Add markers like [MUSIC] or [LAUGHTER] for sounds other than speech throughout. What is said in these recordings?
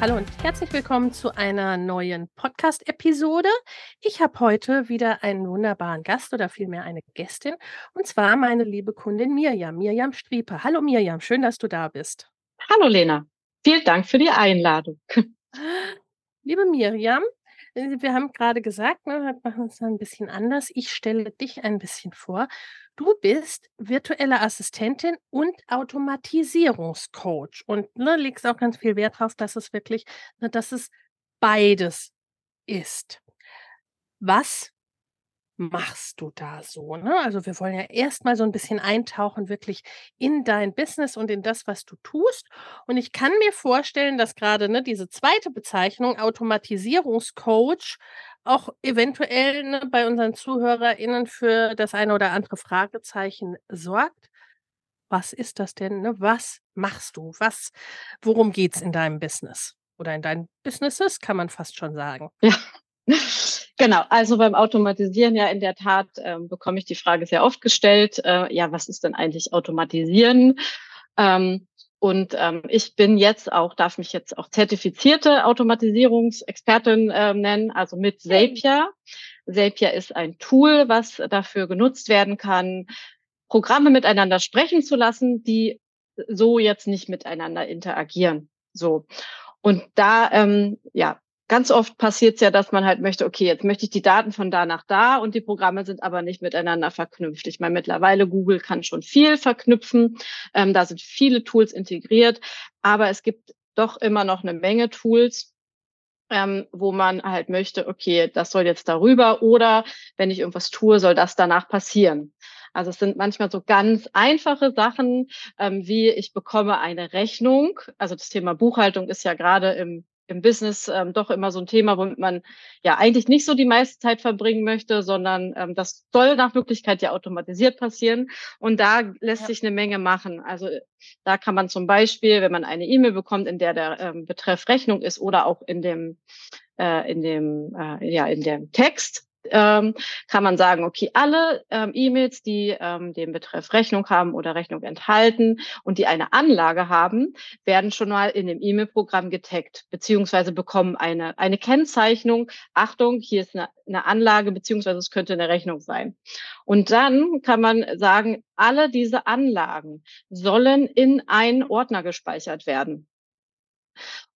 Hallo und herzlich willkommen zu einer neuen Podcast-Episode. Ich habe heute wieder einen wunderbaren Gast oder vielmehr eine Gästin und zwar meine liebe Kundin Mirjam, Mirjam Strieper. Hallo Mirjam, schön, dass du da bist. Hallo Lena, vielen Dank für die Einladung. Liebe Mirjam, äh, wir haben gerade gesagt, ne, wir machen es ein bisschen anders. Ich stelle dich ein bisschen vor. Du bist virtuelle Assistentin und Automatisierungscoach und ne, legst auch ganz viel Wert darauf, dass es wirklich, ne, dass es beides ist. Was machst du da so? Ne? Also wir wollen ja erstmal so ein bisschen eintauchen, wirklich in dein Business und in das, was du tust. Und ich kann mir vorstellen, dass gerade ne, diese zweite Bezeichnung, Automatisierungscoach, auch eventuell ne, bei unseren ZuhörerInnen für das eine oder andere Fragezeichen sorgt. Was ist das denn? Ne? Was machst du? Was, worum geht es in deinem Business? Oder in deinen Businesses, kann man fast schon sagen. Ja. Genau, also beim Automatisieren ja in der Tat ähm, bekomme ich die Frage sehr oft gestellt, äh, ja, was ist denn eigentlich Automatisieren? Ähm, und ähm, ich bin jetzt auch, darf mich jetzt auch zertifizierte Automatisierungsexpertin äh, nennen, also mit Zapier. Zapier ist ein Tool, was dafür genutzt werden kann, Programme miteinander sprechen zu lassen, die so jetzt nicht miteinander interagieren. So. Und da, ähm, ja, ganz oft passiert es ja, dass man halt möchte, okay, jetzt möchte ich die Daten von da nach da und die Programme sind aber nicht miteinander verknüpft. Ich meine, mittlerweile Google kann schon viel verknüpfen. Ähm, da sind viele Tools integriert, aber es gibt doch immer noch eine Menge Tools, ähm, wo man halt möchte, okay, das soll jetzt darüber oder wenn ich irgendwas tue, soll das danach passieren. Also es sind manchmal so ganz einfache Sachen, ähm, wie ich bekomme eine Rechnung. Also das Thema Buchhaltung ist ja gerade im im Business ähm, doch immer so ein Thema, womit man ja eigentlich nicht so die meiste Zeit verbringen möchte, sondern ähm, das soll nach Möglichkeit ja automatisiert passieren. Und da lässt ja. sich eine Menge machen. Also da kann man zum Beispiel, wenn man eine E-Mail bekommt, in der der ähm, Betreff Rechnung ist oder auch in dem äh, in dem äh, ja in dem Text ähm, kann man sagen, okay, alle ähm, E-Mails, die ähm, den Betreff Rechnung haben oder Rechnung enthalten und die eine Anlage haben, werden schon mal in dem E-Mail-Programm getaggt, beziehungsweise bekommen eine, eine Kennzeichnung. Achtung, hier ist eine, eine Anlage, beziehungsweise es könnte eine Rechnung sein. Und dann kann man sagen, alle diese Anlagen sollen in einen Ordner gespeichert werden.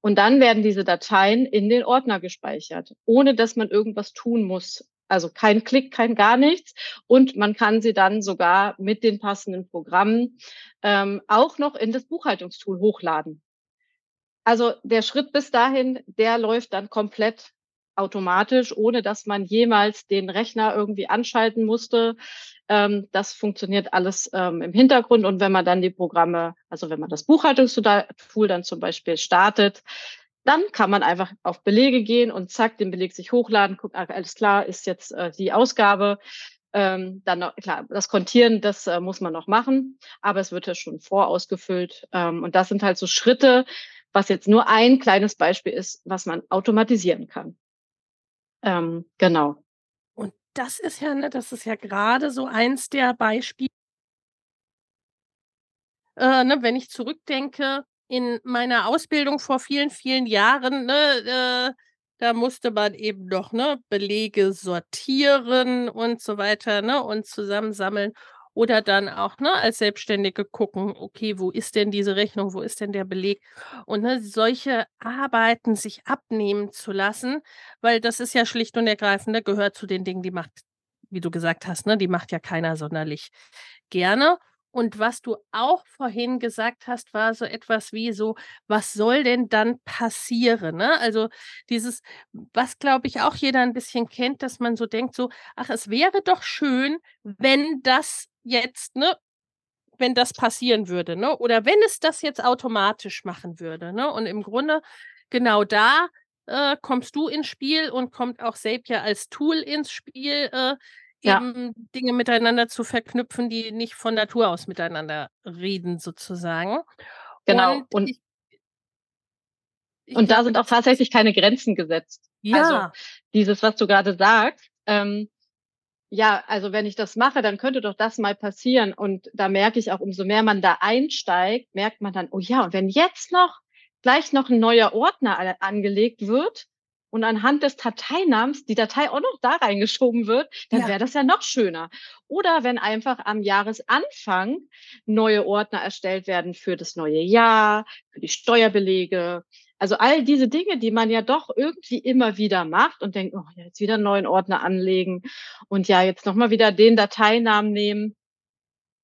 Und dann werden diese Dateien in den Ordner gespeichert, ohne dass man irgendwas tun muss. Also kein Klick, kein gar nichts. Und man kann sie dann sogar mit den passenden Programmen ähm, auch noch in das Buchhaltungstool hochladen. Also der Schritt bis dahin, der läuft dann komplett automatisch, ohne dass man jemals den Rechner irgendwie anschalten musste. Ähm, das funktioniert alles ähm, im Hintergrund. Und wenn man dann die Programme, also wenn man das Buchhaltungstool dann zum Beispiel startet, dann kann man einfach auf Belege gehen und zack, den Beleg sich hochladen, gucken, ah, alles klar, ist jetzt äh, die Ausgabe. Ähm, dann noch, klar, das Kontieren, das äh, muss man noch machen, aber es wird ja schon vorausgefüllt. Ähm, und das sind halt so Schritte, was jetzt nur ein kleines Beispiel ist, was man automatisieren kann. Ähm, genau. Und das ist ja, ne, das ist ja gerade so eins der Beispiele, äh, ne, wenn ich zurückdenke, in meiner Ausbildung vor vielen, vielen Jahren, ne, äh, da musste man eben noch ne, Belege sortieren und so weiter ne, und zusammensammeln. oder dann auch ne, als Selbstständige gucken, okay, wo ist denn diese Rechnung, wo ist denn der Beleg? Und ne, solche Arbeiten sich abnehmen zu lassen, weil das ist ja schlicht und ergreifend, ne, gehört zu den Dingen, die macht, wie du gesagt hast, ne, die macht ja keiner sonderlich gerne. Und was du auch vorhin gesagt hast, war so etwas wie so, was soll denn dann passieren? Ne? Also dieses, was glaube ich auch jeder ein bisschen kennt, dass man so denkt, so, ach, es wäre doch schön, wenn das jetzt, ne, wenn das passieren würde, ne? Oder wenn es das jetzt automatisch machen würde, ne? Und im Grunde genau da äh, kommst du ins Spiel und kommt auch Zapier als Tool ins Spiel, äh, Ja. eben Dinge miteinander zu verknüpfen, die nicht von Natur aus miteinander reden, sozusagen. Genau. Und, Und, ich, ich und da sind auch tatsächlich keine Grenzen gesetzt. Also ja, dieses, was du gerade sagst, ähm, ja, also wenn ich das mache, dann könnte doch das mal passieren. Und da merke ich auch, umso mehr man da einsteigt, merkt man dann, oh ja, und wenn jetzt noch gleich noch ein neuer Ordner angelegt wird und anhand des Dateinamens die Datei auch noch da reingeschoben wird, dann ja, wäre das ja noch schöner. Oder wenn einfach am Jahresanfang neue Ordner erstellt werden für das neue Jahr, für die Steuerbelege. Also all diese Dinge, die man ja doch irgendwie immer wieder macht und denkt, oh, jetzt wieder einen neuen Ordner anlegen und ja, jetzt nochmal wieder den Dateinamen nehmen.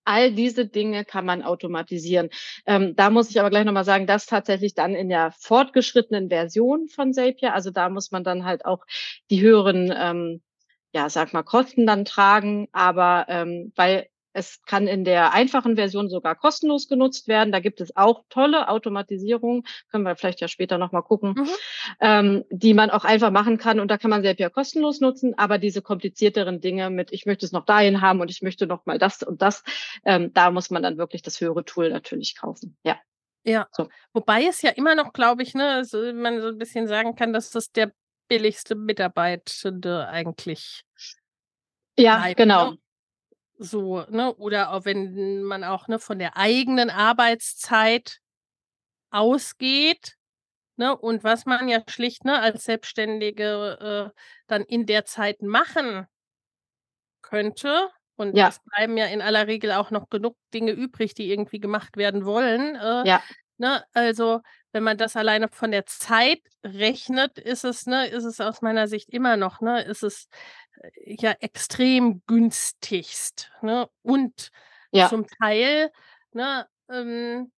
All diese Dinge kann man automatisieren. Ähm, da muss ich aber gleich nochmal sagen, das tatsächlich dann in der fortgeschrittenen Version von Zapier. Also da muss man dann halt auch die höheren, ähm, ja, sag mal, Kosten dann tragen. Aber ähm, weil es kann in der einfachen Version sogar kostenlos genutzt werden. Da gibt es auch tolle Automatisierungen, können wir vielleicht ja später nochmal gucken, mhm. ähm, die man auch einfach machen kann. Und da kann man Zapier kostenlos nutzen. Aber diese komplizierteren Dinge mit, ich möchte es noch dahin haben und ich möchte noch mal das und das, ähm, da muss man dann wirklich das höhere Tool natürlich kaufen. Ja, ja. so. Wobei es ja immer noch, glaube ich, ne, so, man so ein bisschen sagen kann, dass das der billigste Mitarbeitende eigentlich Ja, bleibt, genau. ne? So, ne? Oder auch wenn man auch ne, von der eigenen Arbeitszeit ausgeht, ne? Und was man ja schlicht ne, als Selbstständige äh, dann in der Zeit machen könnte. Und Ja, es bleiben ja in aller Regel auch noch genug Dinge übrig, die irgendwie gemacht werden wollen. Äh, ja, ne? Also, wenn man das alleine von der Zeit rechnet, ist es, ne, ist es aus meiner Sicht immer noch, ne, ist es äh, ja extrem günstigst. Ne? Und ja, zum Teil, ne, ähm,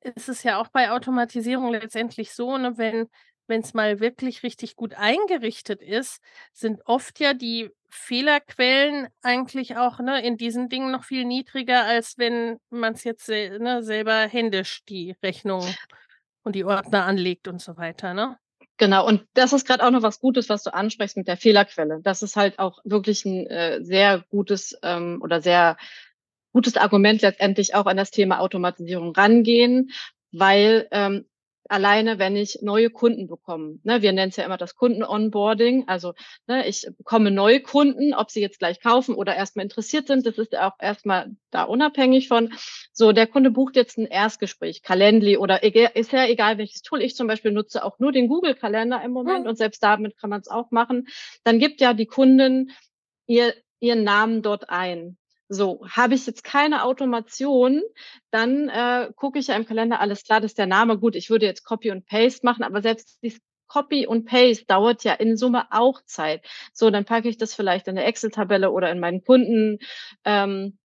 ist es ja auch bei Automatisierung letztendlich so, ne, wenn wenn es mal wirklich richtig gut eingerichtet ist, sind oft ja die Fehlerquellen eigentlich auch ne, in diesen Dingen noch viel niedriger, als wenn man es jetzt ne, selber händisch die Rechnung und die Ordner anlegt und so weiter, ne? genau. Und das ist gerade auch noch was Gutes, was du ansprichst mit der Fehlerquelle. Das ist halt auch wirklich ein äh, sehr gutes ähm, oder sehr gutes Argument letztendlich auch an das Thema Automatisierung rangehen, weil ähm, alleine, wenn ich neue Kunden bekomme, ne, wir nennen es ja immer das Kunden-Onboarding, also ne, ich bekomme neue Kunden, ob sie jetzt gleich kaufen oder erstmal interessiert sind, das ist ja auch erstmal da unabhängig von. So, der Kunde bucht jetzt ein Erstgespräch, Calendly oder ist ja egal welches Tool. Ich zum Beispiel nutze auch nur den Google-Kalender im Moment Mhm. und selbst damit kann man es auch machen. Dann gibt ja die Kunden ihr, ihren Namen dort ein. So, habe ich jetzt keine Automation, dann äh, gucke ich ja im Kalender, alles klar, das ist der Name. Gut, ich würde jetzt Copy und Paste machen, aber selbst dieses Copy und Paste dauert ja in Summe auch Zeit. So, dann packe ich das vielleicht in eine Excel-Tabelle oder in meinen Kunden. Ähm,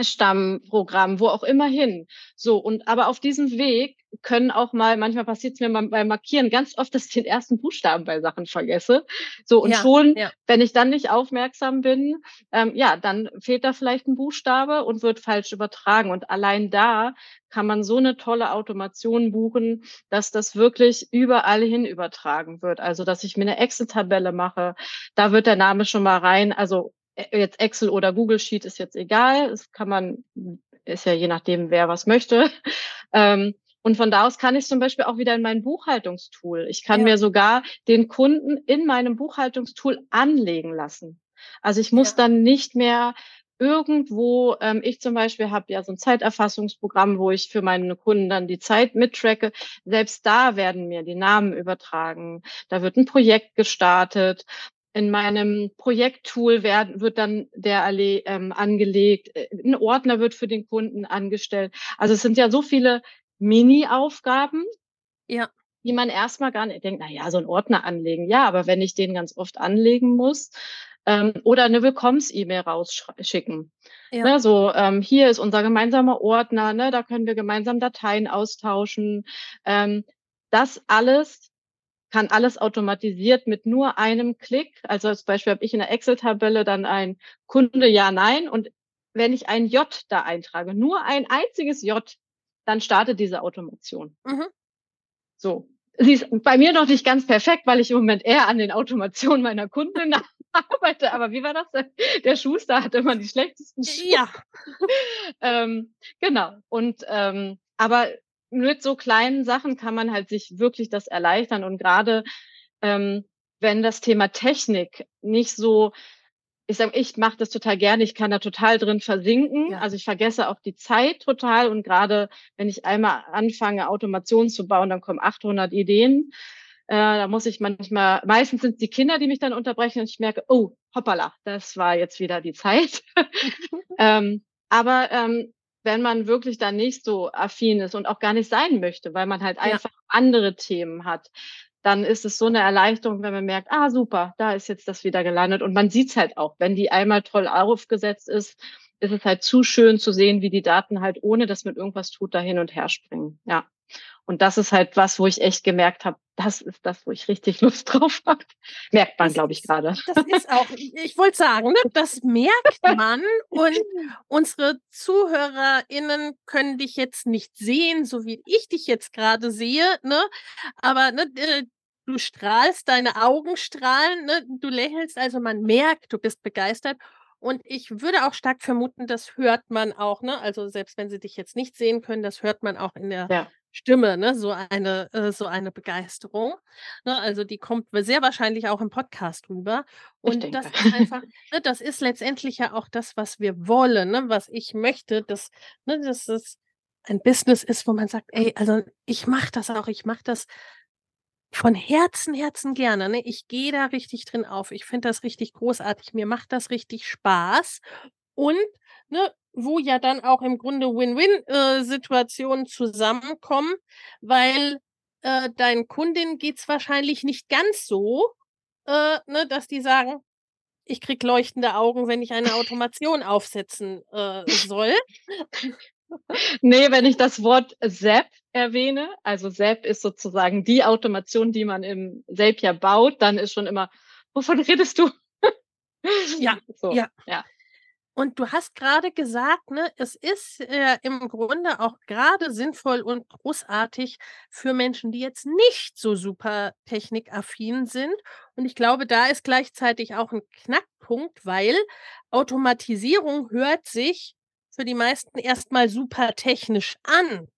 Stammprogramm, wo auch immer hin. So, und aber auf diesem Weg können auch mal, manchmal passiert es mir mal beim Markieren ganz oft, dass ich den ersten Buchstaben bei Sachen vergesse. So, und Ja, schon, ja. wenn ich dann nicht aufmerksam bin, ähm, ja, dann fehlt da vielleicht ein Buchstabe und wird falsch übertragen. Und allein da kann man so eine tolle Automation buchen, dass das wirklich überall hin übertragen wird. Also, dass ich mir eine Excel-Tabelle mache, da wird der Name schon mal rein. Also jetzt Excel oder Google Sheet ist jetzt egal. Das kann man, ist ja je nachdem, wer was möchte. [LAUGHS] Ähm, und von da aus kann ich zum Beispiel auch wieder in mein Buchhaltungstool. Ich kann Ja. mir sogar den Kunden in meinem Buchhaltungstool anlegen lassen. Also ich muss Ja. dann nicht mehr irgendwo, ähm, ich zum Beispiel habe ja so ein Zeiterfassungsprogramm, wo ich für meine Kunden dann die Zeit mittracke. Selbst da werden mir die Namen übertragen. Da wird ein Projekt gestartet. In meinem Projekttool werden, wird dann der ähm, angelegt, äh, ein Ordner wird für den Kunden angestellt. Also es sind ja so viele Mini-Aufgaben, ja. die man erstmal gar nicht denkt, na ja, so ein Ordner anlegen. Ja, aber wenn ich den ganz oft anlegen muss, ähm, oder eine Willkommens-E-Mail rausschicken. Ja. Ne, so, ähm, hier ist unser gemeinsamer Ordner, ne, da können wir gemeinsam Dateien austauschen. Ähm, das alles kann alles automatisiert mit nur einem Klick. Also als Beispiel habe ich in der Excel-Tabelle dann ein Kunde Ja, Nein und wenn ich ein J da eintrage, nur ein einziges J, dann startet diese Automation. Mhm. So. Sie ist bei mir noch nicht ganz perfekt, weil ich im Moment eher an den Automationen meiner Kunden [LAUGHS] arbeite. Aber wie war das? Der Schuster hat immer die schlechtesten Schuhe. Ja. [LAUGHS] ähm, genau. Und ähm, aber mit so kleinen Sachen kann man halt sich wirklich das erleichtern. Und gerade ähm, wenn das Thema Technik nicht so, ich sage, ich mache das total gerne, ich kann da total drin versinken. Ja. Also ich vergesse auch die Zeit total. Und gerade wenn ich einmal anfange, Automation zu bauen, dann kommen 800 Ideen. Äh, da muss ich manchmal, meistens sind es die Kinder, die mich dann unterbrechen und ich merke, oh, hoppala, das war jetzt wieder die Zeit. [LAUGHS] ähm, aber ähm, wenn man wirklich da nicht so affin ist und auch gar nicht sein möchte, weil man halt ja. einfach andere Themen hat, dann ist es so eine Erleichterung, wenn man merkt, ah super, da ist jetzt das wieder gelandet. Und man sieht es halt auch, wenn die einmal toll aufgesetzt ist, ist es halt zu schön zu sehen, wie die Daten halt, ohne dass man irgendwas tut, da hin und her springen. Ja. Und das ist halt was, wo ich echt gemerkt habe, das ist das, wo ich richtig Lust [LAUGHS] drauf habe. Merkt man, glaube ich, gerade. Das ist auch, [LAUGHS] ich wollte sagen, ne, das merkt man. Und unsere ZuhörerInnen können dich jetzt nicht sehen, so wie ich dich jetzt gerade sehe. Ne? Aber ne, du strahlst, deine Augen strahlen, ne? du lächelst, also man merkt, du bist begeistert. Und ich würde auch stark vermuten, das hört man auch, ne? Also selbst wenn sie dich jetzt nicht sehen können, das hört man auch in der ja. Stimme, ne? So eine, äh, so eine Begeisterung. Ne? Also die kommt sehr wahrscheinlich auch im Podcast rüber. Und das ist einfach, ne, das ist letztendlich ja auch das, was wir wollen, ne? was ich möchte, dass, ne, dass es ein Business ist, wo man sagt, ey, also ich mache das auch, ich mache das von Herzen, Herzen gerne. Ne? Ich gehe da richtig drin auf. Ich finde das richtig großartig. Mir macht das richtig Spaß. Und ne, wo ja dann auch im Grunde Win-Win-Situationen äh, zusammenkommen, weil äh, deinen Kundinnen geht es wahrscheinlich nicht ganz so, äh, ne, dass die sagen, ich krieg leuchtende Augen, wenn ich eine Automation aufsetzen äh, soll. nee, wenn ich das Wort SAP erwähne, also SAP ist sozusagen die Automation, die man im Zapier baut, dann ist schon immer, wovon [LAUGHS] redest du? ja, so, ja. ja. Und du hast gerade gesagt, ne, es ist äh, im Grunde auch gerade sinnvoll und großartig für Menschen, die jetzt nicht so super technikaffin sind. Und ich glaube, da ist gleichzeitig auch ein Knackpunkt, weil Automatisierung hört sich für die meisten erstmal super technisch an.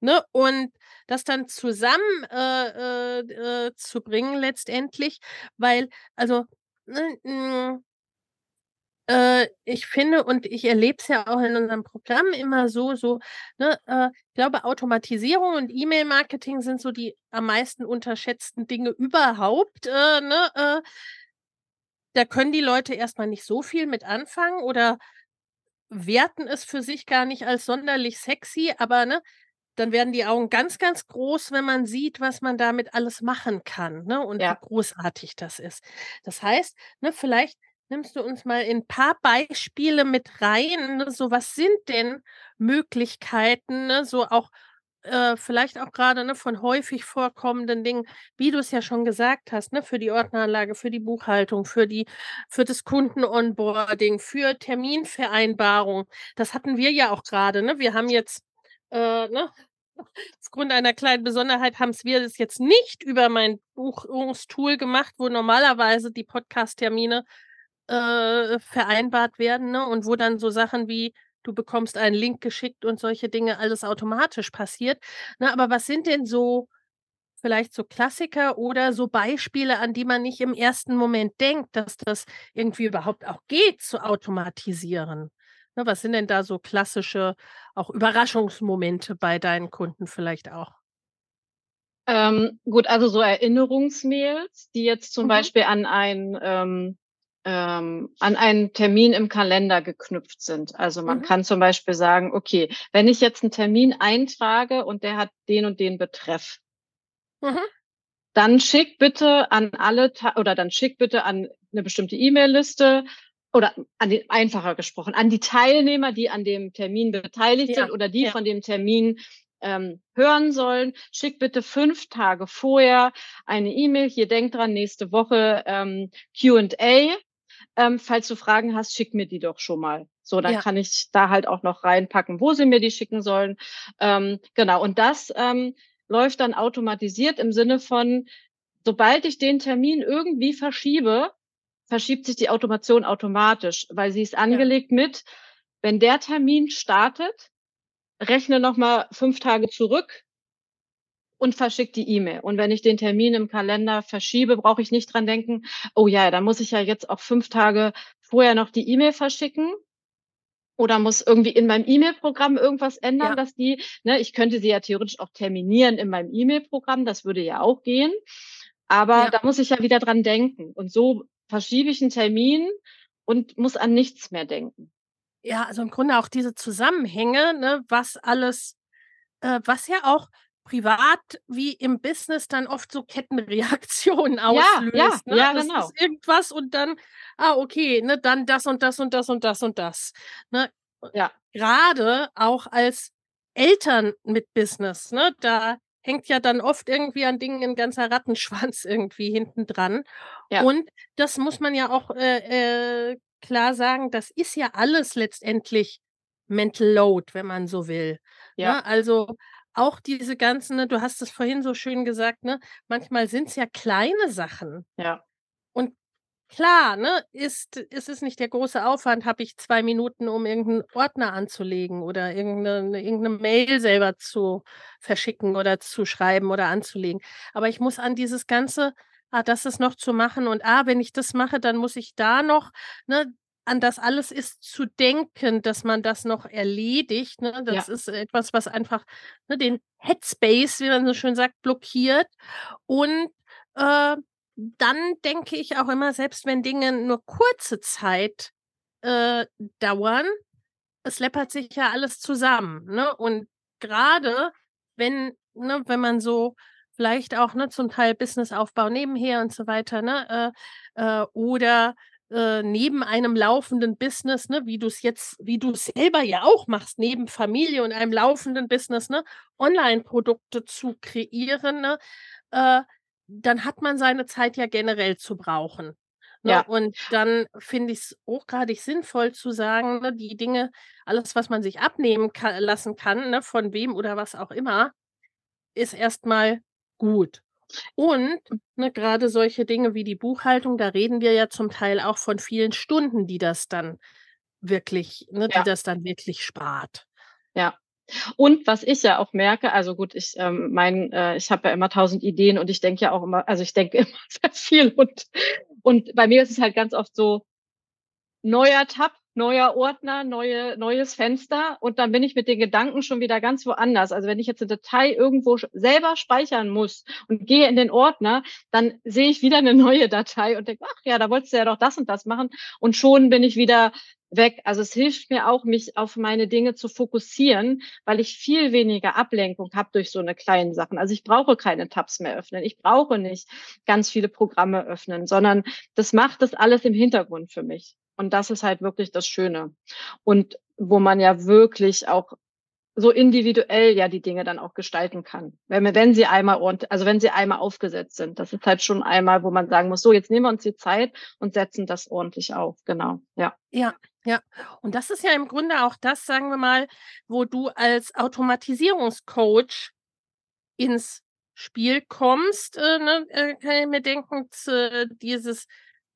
Ne? Und das dann zusammen äh, äh, äh zu bringen letztendlich, weil, also, ne, äh, ich finde und ich erlebe es ja auch in unserem Programm immer so, so, ne, äh, ich glaube, Automatisierung und E-Mail-Marketing sind so die am meisten unterschätzten Dinge überhaupt. Äh, ne, äh, da können die Leute erstmal nicht so viel mit anfangen oder werten es für sich gar nicht als sonderlich sexy, aber ne, dann werden die Augen ganz, ganz groß, wenn man sieht, was man damit alles machen kann, ne? Und ja. wie großartig das ist. Das heißt, ne, vielleicht nimmst du uns mal in ein paar Beispiele mit rein, ne? So, was sind denn Möglichkeiten, ne? So auch äh, vielleicht auch gerade ne, von häufig vorkommenden Dingen, wie du es ja schon gesagt hast, ne, für die Ordneranlage, für die Buchhaltung, für die, für das Kunden-Onboarding, für Terminvereinbarung. Das hatten wir ja auch gerade. Ne? Wir haben jetzt äh, ne, [LAUGHS] Aufgrund einer kleinen Besonderheit haben wir das jetzt nicht über mein Buchungstool gemacht, wo normalerweise die Podcast-Termine äh, vereinbart werden ne? und wo dann so Sachen wie du bekommst einen Link geschickt und solche Dinge alles automatisch passiert. Ne? Aber was sind denn so vielleicht so Klassiker oder so Beispiele, an die man nicht im ersten Moment denkt, dass das irgendwie überhaupt auch geht, zu automatisieren? Ne, was sind denn da so klassische auch Überraschungsmomente bei deinen Kunden vielleicht auch? Ähm, gut, also so Erinnerungsmails, die jetzt zum mhm. Beispiel an ein ähm, ähm, an einen Termin im Kalender geknüpft sind. Also man mhm. kann zum Beispiel sagen, okay, wenn ich jetzt einen Termin eintrage und der hat den und den Betreff, mhm. dann schick bitte an alle oder dann schick bitte an eine bestimmte E-Mail-Liste oder an die, einfacher gesprochen, an die Teilnehmer, die an dem Termin beteiligt ja. sind oder die ja. von dem Termin ähm, hören sollen, schick bitte fünf Tage vorher eine E-Mail. Hier denkt dran, nächste Woche ähm, Q&A. Ähm, falls du Fragen hast, schick mir die doch schon mal. So, dann ja. kann ich da halt auch noch reinpacken, wo sie mir die schicken sollen. Ähm, genau, und das ähm, läuft dann automatisiert im Sinne von, sobald ich den Termin irgendwie verschiebe, verschiebt sich die Automation automatisch, weil sie ist angelegt ja. mit, wenn der Termin startet, rechne nochmal fünf Tage zurück und verschicke die E-Mail. Und wenn ich den Termin im Kalender verschiebe, brauche ich nicht dran denken, oh ja, da muss ich ja jetzt auch fünf Tage vorher noch die E-Mail verschicken. Oder muss irgendwie in meinem E-Mail-Programm irgendwas ändern, ja. dass die, ne, ich könnte sie ja theoretisch auch terminieren in meinem E-Mail-Programm, das würde ja auch gehen. Aber ja. da muss ich ja wieder dran denken. Und so verschiebe ich einen Termin und muss an nichts mehr denken. Ja, also im Grunde auch diese Zusammenhänge, ne, was alles, äh, was ja auch privat wie im Business dann oft so Kettenreaktionen auslöst. [LAUGHS] Ja, ja, ne? ja das genau. Ist irgendwas und dann, ah, okay, ne, dann das und das und das und das und das. Ne? Ja. Gerade auch als Eltern mit Business, ne, da hängt ja dann oft irgendwie an Dingen ein ganzer Rattenschwanz [LAUGHS] irgendwie hinten dran. Ja. Und das muss man ja auch äh, äh, klar sagen, das ist ja alles letztendlich Mental Load, wenn man so will. Ja. Ne? Also auch diese ganzen, ne, du hast es vorhin so schön gesagt, ne, manchmal sind es ja kleine Sachen. Ja. Und klar, ne, ist, ist es nicht der große Aufwand, habe ich zwei Minuten, um irgendeinen Ordner anzulegen oder irgendeine, irgendeine Mail selber zu verschicken oder zu schreiben oder anzulegen. Aber ich muss an dieses ganze ah, das ist noch zu machen und ah, wenn ich das mache, dann muss ich da noch, ne, an das alles ist zu denken, dass man das noch erledigt. Ne? Das ja. ist etwas, was einfach ne, den Headspace, wie man so schön sagt, blockiert. Und äh, dann denke ich auch immer, selbst wenn Dinge nur kurze Zeit äh, dauern, es läppert sich ja alles zusammen. Ne? Und gerade wenn, ne, wenn man so vielleicht auch ne, zum Teil Businessaufbau nebenher und so weiter, ne, äh, äh, oder äh, neben einem laufenden Business, ne, wie du es jetzt, wie du es selber ja auch machst, neben Familie und einem laufenden Business, ne, Online-Produkte zu kreieren, ne, äh, dann hat man seine Zeit ja generell zu brauchen. Ne? Ja. Und dann finde ich es hochgradig sinnvoll zu sagen, ne, die Dinge, alles, was man sich abnehmen kann, lassen kann, ne, von wem oder was auch immer, ist erstmal gut. Und ne, gerade solche Dinge wie die Buchhaltung, da reden wir ja zum Teil auch von vielen Stunden, die das dann wirklich, ne, ja. die das dann wirklich spart. Ja. Und was ich ja auch merke, also gut, ich ähm, mein, äh, ich habe ja immer tausend Ideen und ich denke ja auch immer, also ich denke [LAUGHS] immer sehr viel und und bei mir ist es halt ganz oft so neuer Tab, neuer Ordner, neue, neues Fenster und dann bin ich mit den Gedanken schon wieder ganz woanders. Also wenn ich jetzt eine Datei irgendwo selber speichern muss und gehe in den Ordner, dann sehe ich wieder eine neue Datei und denke, ach ja, da wolltest du ja doch das und das machen und schon bin ich wieder weg. Also es hilft mir auch, mich auf meine Dinge zu fokussieren, weil ich viel weniger Ablenkung habe durch so eine kleinen Sachen. Also ich brauche keine Tabs mehr öffnen. Ich brauche nicht ganz viele Programme öffnen, sondern das macht das alles im Hintergrund für mich. Und das ist halt wirklich das Schöne. Und wo man ja wirklich auch so individuell ja die Dinge dann auch gestalten kann. Wenn, wenn sie einmal und also wenn sie einmal aufgesetzt sind. Das ist halt schon einmal, wo man sagen muss, so, jetzt nehmen wir uns die Zeit und setzen das ordentlich auf. Genau. Ja. Ja. Ja, und das ist ja im Grunde auch das, sagen wir mal, wo du als Automatisierungscoach ins Spiel kommst, äh, ne, äh, kann ich mir denken, zu, dieses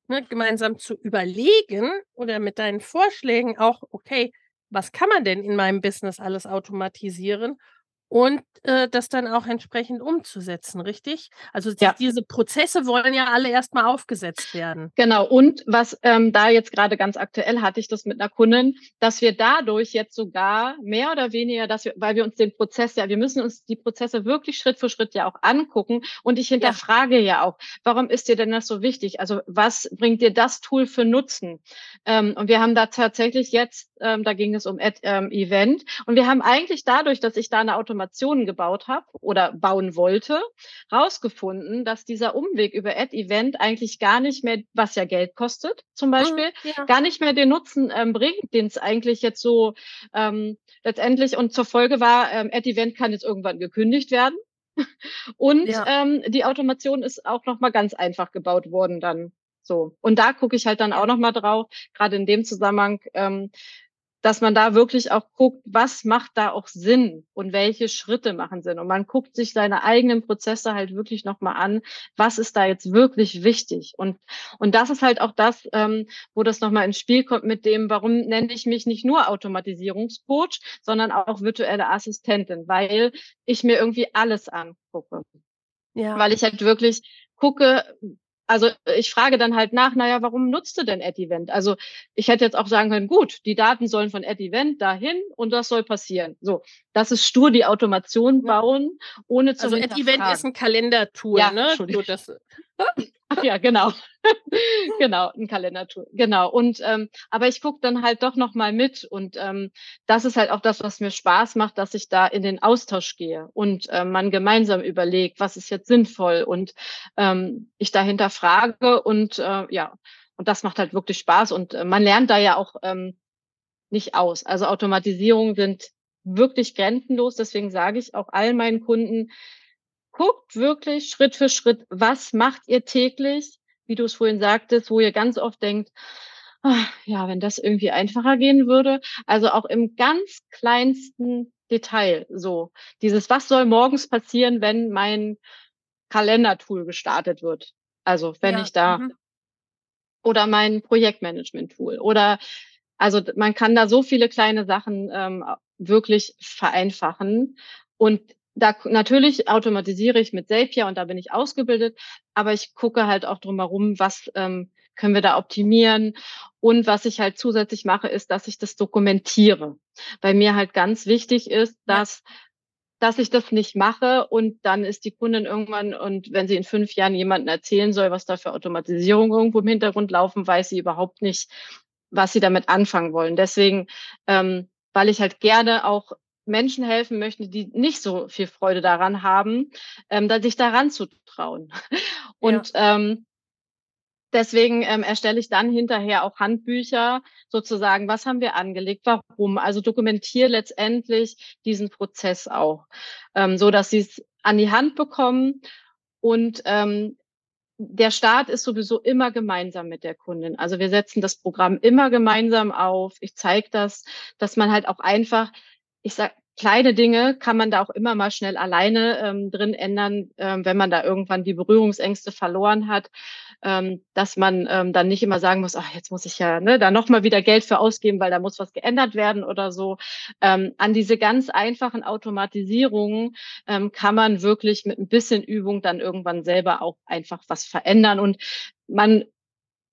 ne, gemeinsam zu überlegen oder mit deinen Vorschlägen auch, okay, was kann man denn in meinem Business alles automatisieren? Und äh, das dann auch entsprechend umzusetzen, richtig? Also Ja. diese Prozesse wollen ja alle erstmal aufgesetzt werden. Genau, und was ähm, da jetzt gerade ganz aktuell hatte ich das mit einer Kundin, dass wir dadurch jetzt sogar mehr oder weniger, dass wir, weil wir uns den Prozess ja, wir müssen uns die Prozesse wirklich Schritt für Schritt ja auch angucken. Und ich hinterfrage ja, auch, warum ist dir denn das so wichtig? Also was bringt dir das Tool für Nutzen? Ähm, und wir haben da tatsächlich jetzt, ähm, da ging es um Ad, ähm, Event, und wir haben eigentlich dadurch, dass ich da eine Automation gebaut habe oder bauen wollte, rausgefunden, dass dieser Umweg über Ad-Event eigentlich gar nicht mehr, was ja Geld kostet, zum Beispiel, Mhm, ja. gar nicht mehr den Nutzen ähm, bringt, den es eigentlich jetzt so ähm, letztendlich und zur Folge war, ähm, Ad-Event kann jetzt irgendwann gekündigt werden. [LAUGHS] und Ja. ähm, die Automation ist auch nochmal ganz einfach gebaut worden dann so. Und da gucke ich halt dann auch nochmal drauf, gerade in dem Zusammenhang, ähm, dass man da wirklich auch guckt, was macht da auch Sinn und welche Schritte machen Sinn. Und man guckt sich seine eigenen Prozesse halt wirklich nochmal an, was ist da jetzt wirklich wichtig. Und, und das ist halt auch das, ähm, wo das nochmal ins Spiel kommt mit dem, warum nenne ich mich nicht nur Automatisierungscoach, sondern auch virtuelle Assistentin, weil ich mir irgendwie alles angucke Ja. weil ich halt wirklich gucke, also ich frage dann halt nach, naja, warum nutzt du denn AdEvent? Also ich hätte jetzt auch sagen können, gut, die Daten sollen von AdEvent dahin und das soll passieren. So, das ist stur die Automation bauen, ohne zu also Ad-Event ist ein Kalendertool, Ja, ne? So, das, [LAUGHS] Ach [LAUGHS] ja, genau. [LAUGHS] genau, ein Kalendertool. Genau. Und ähm, aber ich gucke dann halt doch noch mal mit und ähm, das ist halt auch das, was mir Spaß macht, dass ich da in den Austausch gehe und ähm, man gemeinsam überlegt, was ist jetzt sinnvoll und ähm, ich dahinter frage und äh, ja und das macht halt wirklich Spaß und äh, man lernt da ja auch ähm, nicht aus. Also Automatisierungen sind wirklich grenzenlos. Deswegen sage ich auch allen meinen Kunden, guckt wirklich Schritt für Schritt, was macht ihr täglich, wie du es vorhin sagtest, wo ihr ganz oft denkt, ah, ja, wenn das irgendwie einfacher gehen würde. Also auch im ganz kleinsten Detail so. Dieses, was soll morgens passieren, wenn mein Kalendertool gestartet wird? Also wenn ja. ich da Mhm. oder mein Projektmanagement-Tool oder also man kann da so viele kleine Sachen ähm, wirklich vereinfachen und da natürlich automatisiere ich mit Zapier und da bin ich ausgebildet, aber ich gucke halt auch drumherum, was ähm, können wir da optimieren und was ich halt zusätzlich mache, ist, dass ich das dokumentiere. Bei mir halt ganz wichtig ist, dass dass ich das nicht mache und dann ist die Kundin irgendwann und wenn sie in fünf Jahren jemandem erzählen soll, was da für Automatisierung irgendwo im Hintergrund laufen, weiß sie überhaupt nicht, was sie damit anfangen wollen. Deswegen, ähm, weil ich halt gerne auch Menschen helfen möchte, die nicht so viel Freude daran haben, ähm, da sich daran zu trauen. [LAUGHS] Und ähm, deswegen ähm, erstelle ich dann hinterher auch Handbücher, sozusagen, was haben wir angelegt, warum. Also dokumentiere letztendlich diesen Prozess auch, ähm, so dass sie es an die Hand bekommen. Und ähm, der Start ist sowieso immer gemeinsam mit der Kundin. Also wir setzen das Programm immer gemeinsam auf. Ich zeige das, dass man halt auch einfach, ich sag, kleine Dinge kann man da auch immer mal schnell alleine ähm, drin ändern, ähm, wenn man da irgendwann die Berührungsängste verloren hat, ähm, dass man ähm, dann nicht immer sagen muss, ach, jetzt muss ich ja ne, da nochmal wieder Geld für ausgeben, weil da muss was geändert werden oder so. Ähm, an diese ganz einfachen Automatisierungen ähm, kann man wirklich mit ein bisschen Übung dann irgendwann selber auch einfach was verändern und man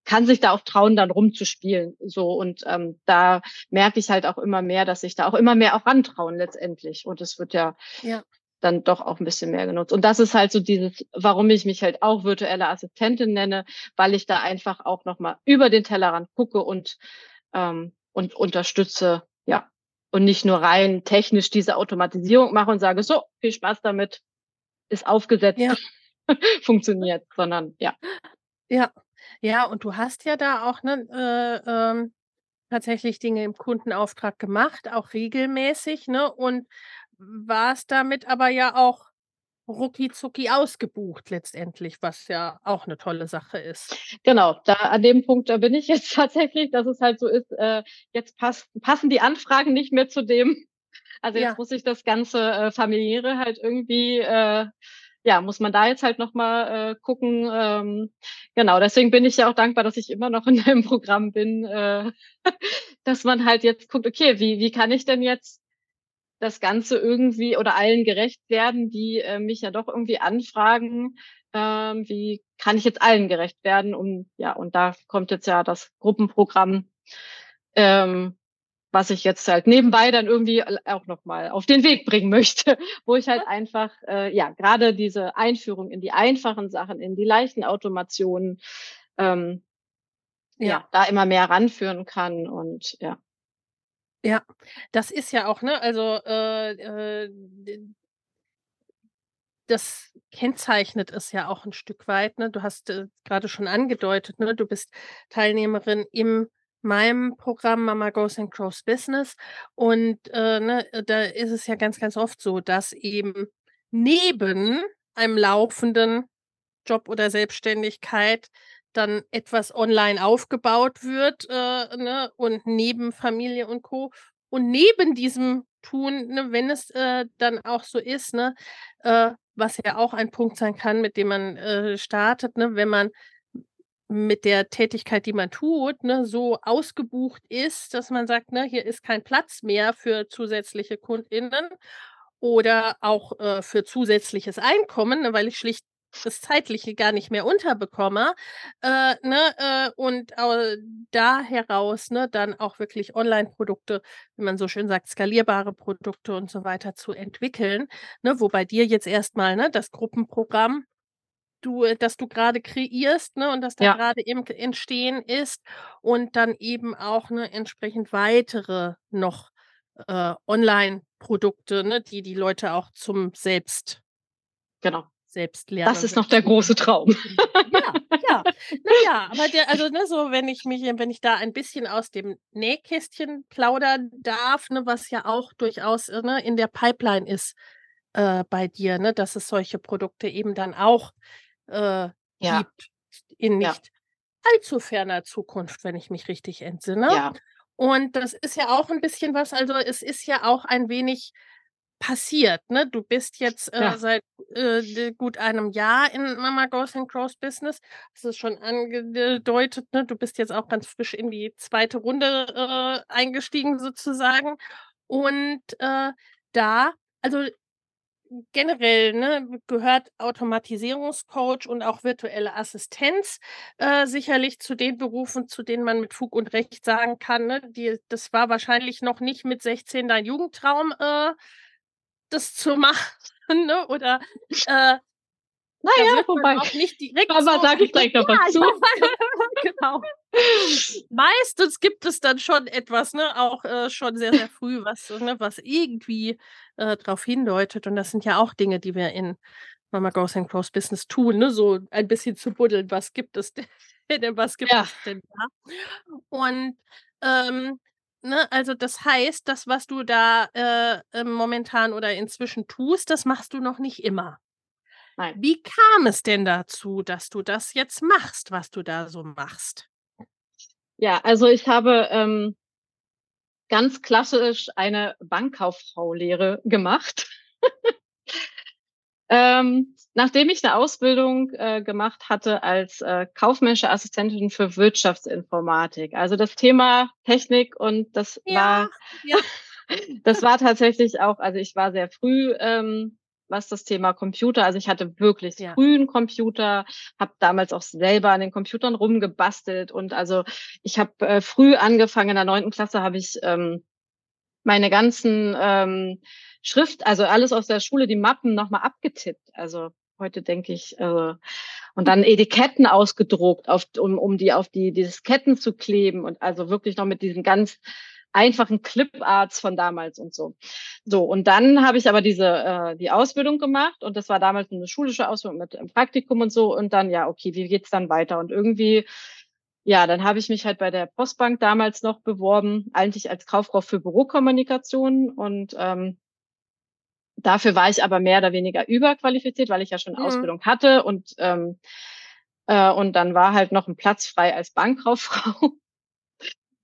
kann sich da auch trauen, dann rumzuspielen. So und ähm, da merke ich halt auch immer mehr, dass sich da auch immer mehr auch rantrauen letztendlich. Und es wird ja, Ja. dann doch auch ein bisschen mehr genutzt. Und das ist halt so dieses, warum ich mich halt auch virtuelle Assistentin nenne, weil ich da einfach auch nochmal über den Tellerrand gucke und, ähm, und unterstütze, ja. Und nicht nur rein technisch diese Automatisierung mache und sage, so, viel Spaß damit, ist aufgesetzt, Ja. [LAUGHS] funktioniert, sondern ja. Ja, ja, und du hast ja da auch ne, äh, ähm, tatsächlich Dinge im Kundenauftrag gemacht, auch regelmäßig, ne? Und warst damit aber ja auch rucki-zucki ausgebucht letztendlich, was ja auch eine tolle Sache ist. Genau, da an dem Punkt, da bin ich jetzt [LAUGHS] tatsächlich, dass es halt so ist, äh, jetzt pass, passen die Anfragen nicht mehr zu dem. Also jetzt Ja. muss ich das ganze äh, familiäre halt irgendwie, äh, ja, muss man da jetzt halt nochmal äh, gucken. Ähm, genau, deswegen bin ich ja auch dankbar, dass ich immer noch in dem Programm bin, äh, [LAUGHS] dass man halt jetzt guckt, okay, wie, wie kann ich denn jetzt das Ganze irgendwie oder allen gerecht werden, die äh, mich ja doch irgendwie anfragen, ähm, wie kann ich jetzt allen gerecht werden? Und ja, und da kommt jetzt ja das Gruppenprogramm, ähm, was ich jetzt halt nebenbei dann irgendwie auch nochmal auf den Weg bringen möchte, [LAUGHS] wo ich halt einfach, äh, ja, gerade diese Einführung in die einfachen Sachen, in die leichten Automationen, ähm, ja. ja, da immer mehr ranführen kann und ja. Ja, das ist ja auch, ne, also äh, äh, das kennzeichnet es ja auch ein Stück weit, ne? Du hast äh, gerade schon angedeutet, ne, du bist Teilnehmerin im meinem Programm Mama Goes and Grows Business und äh, ne, da ist es ja ganz, ganz oft so, dass eben neben einem laufenden Job oder Selbstständigkeit dann etwas online aufgebaut wird äh, ne, und neben Familie und Co. Und neben diesem Tun, ne, wenn es äh, dann auch so ist, ne, äh, was ja auch ein Punkt sein kann, mit dem man äh, startet, ne, wenn man mit der Tätigkeit, die man tut, ne, so ausgebucht ist, dass man sagt, ne, hier ist kein Platz mehr für zusätzliche KundInnen oder auch äh, für zusätzliches Einkommen, ne, weil ich schlicht das Zeitliche gar nicht mehr unterbekomme. Äh, ne, äh, und äh, da heraus ne, dann auch wirklich Online-Produkte, wie man so schön sagt, skalierbare Produkte und so weiter zu entwickeln. Ne, wo bei dir jetzt erstmal ne, das Gruppenprogramm du, äh, das du gerade kreierst, ne, und das da Ja. gerade im Entstehen ist und dann eben auch ne, entsprechend weitere noch äh, Online-Produkte, ne, die die Leute auch zum Selbst Genau. Selbstlernen Das ist noch der große Traum. Ja, ja. [LAUGHS] Naja, aber der, also ne, so, wenn ich mich, wenn ich da ein bisschen aus dem Nähkästchen plaudern darf, ne, was ja auch durchaus äh, ne, in der Pipeline ist äh, bei dir, ne, dass es solche Produkte eben dann auch äh, Ja. gibt in Ja. nicht allzu ferner Zukunft, wenn ich mich richtig entsinne. Ja. Und das ist ja auch ein bisschen was, also es ist ja auch ein wenig passiert, ne? Du bist jetzt äh, Ja. seit äh, gut einem Jahr in Mama Goes and Grows Business. Das ist schon angedeutet, ne? Du bist jetzt auch ganz frisch in die zweite Runde äh, eingestiegen sozusagen. Und äh, da, also generell ne, gehört Automatisierungscoach und auch virtuelle Assistenz äh, sicherlich zu den Berufen, zu denen man mit Fug und Recht sagen kann, ne, die, das war wahrscheinlich noch nicht mit 16 dein Jugendtraum, äh, das zu [LAUGHS] machen, ne? Oder äh, Naja, wobei. auch nicht direkt Aber so, sag ich gleich noch ja, was zu. [LAUGHS] genau. Meistens gibt es dann schon etwas, ne, auch äh, schon sehr, sehr früh, was, ne, was irgendwie äh, darauf hindeutet. Und das sind ja auch Dinge, die wir in Mama Goes and Grows Business tun, ne, so ein bisschen zu buddeln, was gibt es denn, [LAUGHS] was gibt Ja. es denn da? Und ähm, ne, also das heißt, das, was du da äh, momentan oder inzwischen tust, das machst du noch nicht immer. Nein. Wie kam es denn dazu, dass du das jetzt machst, was du da so machst? Ja, also ich habe ähm, ganz klassisch eine Bankkauffrau-Lehre gemacht. [LAUGHS] ähm, nachdem ich eine Ausbildung äh, gemacht hatte als äh, kaufmännische Assistentin für Wirtschaftsinformatik. Also das Thema Technik und das Ja, war ja. [LAUGHS] das war tatsächlich auch, also ich war sehr früh, ähm, was das Thema Computer, also ich hatte wirklich Ja. früh einen Computer, habe damals auch selber an den Computern rumgebastelt und also ich habe äh, früh angefangen, in der neunten Klasse habe ich ähm, meine ganzen ähm, Schrift, also alles aus der Schule, die Mappen nochmal abgetippt. Also heute denke ich, äh, und dann Etiketten ausgedruckt, auf, um, um die auf die, die Disketten zu kleben und also wirklich noch mit diesen ganz einfachen Cliparts von damals und so. So, und dann habe ich aber diese äh, die Ausbildung gemacht und das war damals eine schulische Ausbildung mit einem Praktikum und so und dann, ja, okay, wie geht's dann weiter? Und irgendwie, ja, dann habe ich mich halt bei der Postbank damals noch beworben, eigentlich als Kauffrau für Bürokommunikation und ähm, dafür war ich aber mehr oder weniger überqualifiziert, weil ich ja schon Mhm. Ausbildung hatte und ähm, äh, und dann war halt noch ein Platz frei als Bankkauffrau.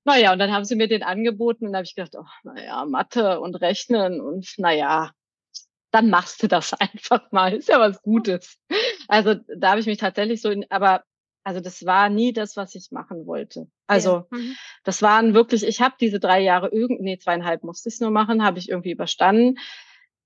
Naja, und dann haben sie mir den angeboten und da habe ich gedacht, oh, naja, Mathe und Rechnen und naja, dann machst du das [LAUGHS] einfach mal. Ist ja was Gutes. Also da habe ich mich tatsächlich so in, aber Also das war nie das, was ich machen wollte. Also Ja. Mhm. das waren wirklich, ich habe diese drei Jahre irgend, nee, zweieinhalb musste ich nur machen, habe ich irgendwie überstanden.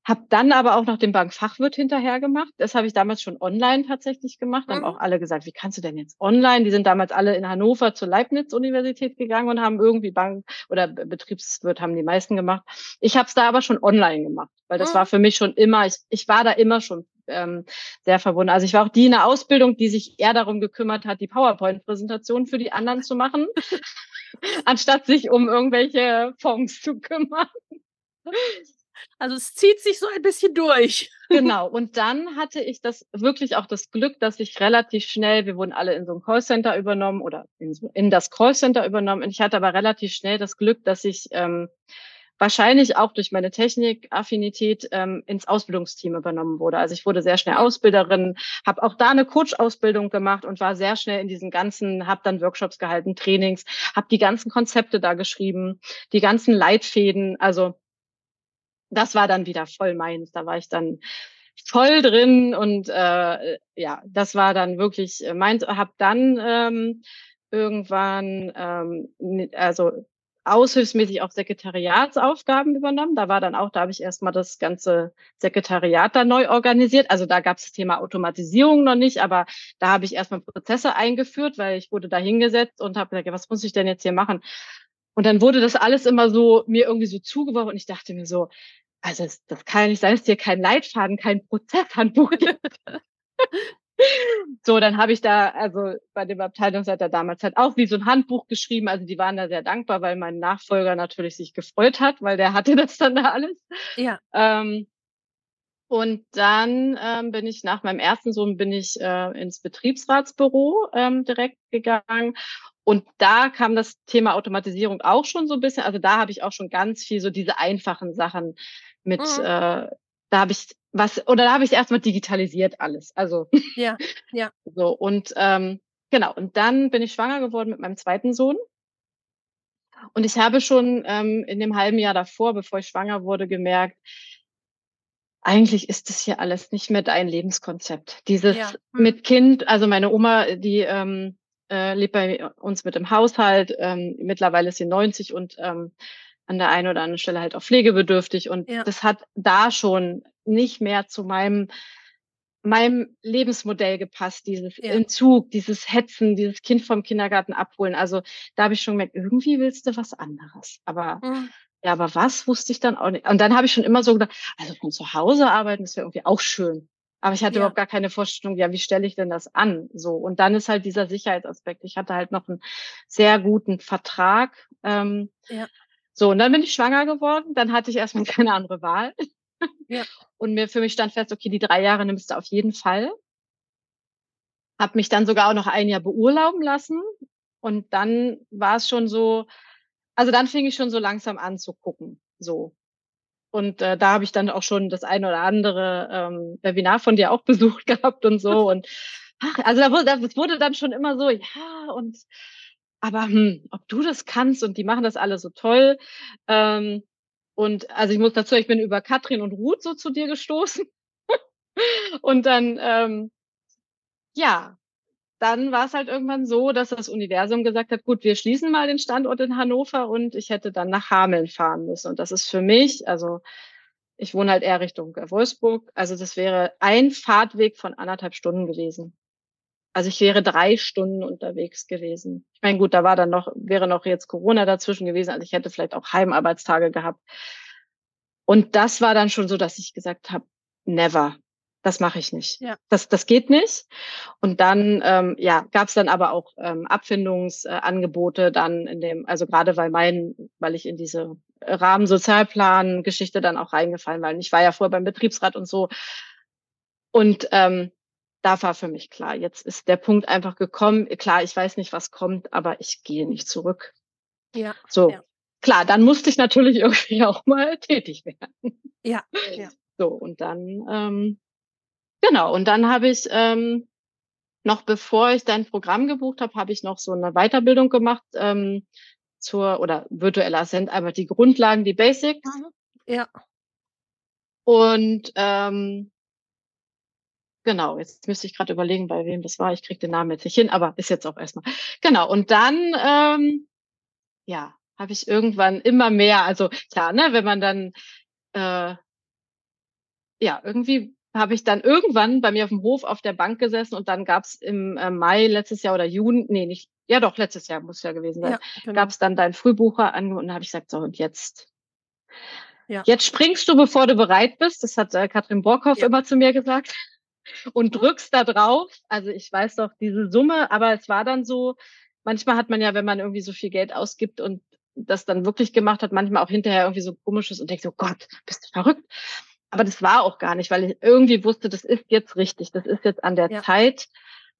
Habe dann aber auch noch den Bankfachwirt hinterher gemacht. Das habe ich damals schon online tatsächlich gemacht. Haben Mhm. auch alle gesagt, wie kannst du denn jetzt online? Die sind damals alle in Hannover zur Leibniz-Universität gegangen und haben irgendwie Bank oder Betriebswirt haben die meisten gemacht. Ich habe es da aber schon online gemacht, weil das Mhm. war für mich schon immer, ich, ich war da immer schon ähm, sehr verbunden. Also ich war auch die in der Ausbildung, die sich eher darum gekümmert hat, die PowerPoint-Präsentation für die anderen zu machen, [LAUGHS] [LAUGHS] anstatt sich um irgendwelche Fonds zu kümmern. Also es zieht sich so ein bisschen durch. [LAUGHS] Genau. Und dann hatte ich das wirklich auch das Glück, dass ich relativ schnell, wir wurden alle in so ein Callcenter übernommen oder in, in das Callcenter übernommen. Und ich hatte aber relativ schnell das Glück, dass ich ähm, wahrscheinlich auch durch meine Technikaffinität ähm, ins Ausbildungsteam übernommen wurde. Also ich wurde sehr schnell Ausbilderin, habe auch da eine Coach-Ausbildung gemacht und war sehr schnell in diesen ganzen, habe dann Workshops gehalten, Trainings, habe die ganzen Konzepte da geschrieben, die ganzen Leitfäden. Also das war dann wieder voll meins. Da war ich dann voll drin und äh, ja, das war dann wirklich äh, meins. Hab dann ähm, irgendwann ähm, also aushilfsmäßig auch Sekretariatsaufgaben übernommen. Da war dann auch, da habe ich erstmal das ganze Sekretariat da neu organisiert. Also da gab es das Thema Automatisierung noch nicht, aber da habe ich erstmal Prozesse eingeführt, weil ich wurde da hingesetzt und habe gesagt, was muss ich denn jetzt hier machen? Und dann wurde das alles immer so mir irgendwie so zugeworfen und ich dachte mir so, also es, das kann ja nicht sein, dass es hier kein Leitfaden, kein Prozesshandbuch [LAUGHS] gibt. so, dann habe ich da, also bei dem Abteilungsleiter damals halt auch wie so ein Handbuch geschrieben. Also die waren da sehr dankbar, weil mein Nachfolger natürlich sich gefreut hat, weil der hatte [LAUGHS] das dann da alles. Ja. Ähm, und dann ähm, bin ich nach meinem ersten Sohn bin ich äh, ins Betriebsratsbüro ähm, direkt gegangen. Und da kam das Thema Automatisierung auch schon so ein bisschen. Also da habe ich auch schon ganz viel so diese einfachen Sachen mit, Mhm. äh, da habe ich was, oder da habe ich erstmal digitalisiert alles. Also Ja, ja. [LAUGHS] so. Und ähm, genau, und dann bin ich schwanger geworden mit meinem zweiten Sohn. Und ich habe schon ähm, in dem halben Jahr davor, bevor ich schwanger wurde, gemerkt, eigentlich ist das hier alles nicht mehr dein Lebenskonzept. Dieses Ja. Hm. mit Kind, also meine Oma, die ähm, äh, lebt bei uns mit im Haushalt. Ähm, mittlerweile ist sie 90 und ähm, an der einen oder anderen Stelle halt auch pflegebedürftig. Und Ja. das hat da schon nicht mehr zu meinem meinem Lebensmodell gepasst, dieses Ja. Entzug, dieses Hetzen, dieses Kind vom Kindergarten abholen. Also da habe ich schon gemerkt, irgendwie willst du was anderes. Aber Mhm. ja, aber was wusste ich dann auch nicht. Und dann habe ich schon immer so gedacht, also von zu Hause arbeiten, das wäre irgendwie auch schön. Aber ich hatte Ja. überhaupt gar keine Vorstellung, ja, wie stelle ich denn das an? So. Und dann ist halt dieser Sicherheitsaspekt. Ich hatte halt noch einen sehr guten Vertrag. Ähm, Ja. So, und dann bin ich schwanger geworden. Dann hatte ich erstmal [LAUGHS] keine andere Wahl. Ja. Und mir für mich stand fest, okay, die drei Jahre nimmst du auf jeden Fall. Hab mich dann sogar auch noch ein Jahr beurlauben lassen. Und dann war es schon so, also dann fing ich schon so langsam an zu gucken. So. Und äh, da habe ich dann auch schon das ein oder andere ähm, Webinar von dir auch [LAUGHS] besucht gehabt und so. Und ach, also da wurde, das wurde dann schon immer so, ja, und aber hm, ob du das kannst und die machen das alle so toll. Ähm, und also ich muss dazu, ich bin über Katrin und Ruth so zu dir gestoßen. [LAUGHS] und dann, ähm, ja, dann war es halt irgendwann so, dass das Universum gesagt hat, gut, wir schließen mal den Standort in Hannover und ich hätte dann nach Hameln fahren müssen. Und das ist für mich, also ich wohne halt eher Richtung Wolfsburg, also das wäre ein Fahrtweg von anderthalb Stunden gewesen. Also ich wäre drei Stunden unterwegs gewesen. Ich meine, gut, da war dann noch, wäre noch jetzt Corona dazwischen gewesen, also ich hätte vielleicht auch Heimarbeitstage gehabt. Und das war dann schon so, dass ich gesagt habe, never. Das mache ich nicht. Ja. Das, das geht nicht. Und dann, ähm, ja, gab es dann aber auch ähm, Abfindungsangebote dann in dem, also gerade weil mein, weil ich in diese Rahmensozialplan-Geschichte dann auch reingefallen war. Und ich war ja vorher beim Betriebsrat und so. Und ähm, da war für mich klar, jetzt ist der Punkt einfach gekommen. Klar, ich weiß nicht, was kommt, aber ich gehe nicht zurück. Ja. So. Ja. Klar, dann musste ich natürlich [LAUGHS] irgendwie auch mal tätig werden. Ja. ja. So, und dann, ähm, genau, und dann habe ich, ähm, noch bevor ich dein Programm gebucht habe, habe ich noch so eine Weiterbildung gemacht ähm, zur, oder virtuelle Assent, einfach die Grundlagen, die Basics. Mhm. Ja. Und ähm, Genau, jetzt müsste ich gerade überlegen, bei wem das war. Ich kriege den Namen jetzt nicht hin, aber ist jetzt auch erstmal. Genau, und dann, ähm, ja, habe ich irgendwann immer mehr, also klar, ne, wenn man dann, äh, ja, irgendwie habe ich dann irgendwann bei mir auf dem Hof auf der Bank gesessen und dann gab es im äh, Mai letztes Jahr oder Juni, nee, nicht, ja doch, letztes Jahr muss ja gewesen sein, ja, genau. gab es dann dein Frühbucher an und dann habe ich gesagt, so und jetzt. Ja. Jetzt springst du, bevor du bereit bist. Das hat äh, Katrin Borkhoff ja. immer zu mir gesagt und drückst da drauf. Also ich weiß doch diese Summe, aber es war dann so, manchmal hat man ja, wenn man irgendwie so viel Geld ausgibt und das dann wirklich gemacht hat, manchmal auch hinterher irgendwie so komisches und denkt so, Gott, bist du verrückt? Aber das war auch gar nicht, weil ich irgendwie wusste, das ist jetzt richtig, das ist jetzt an der ja. Zeit.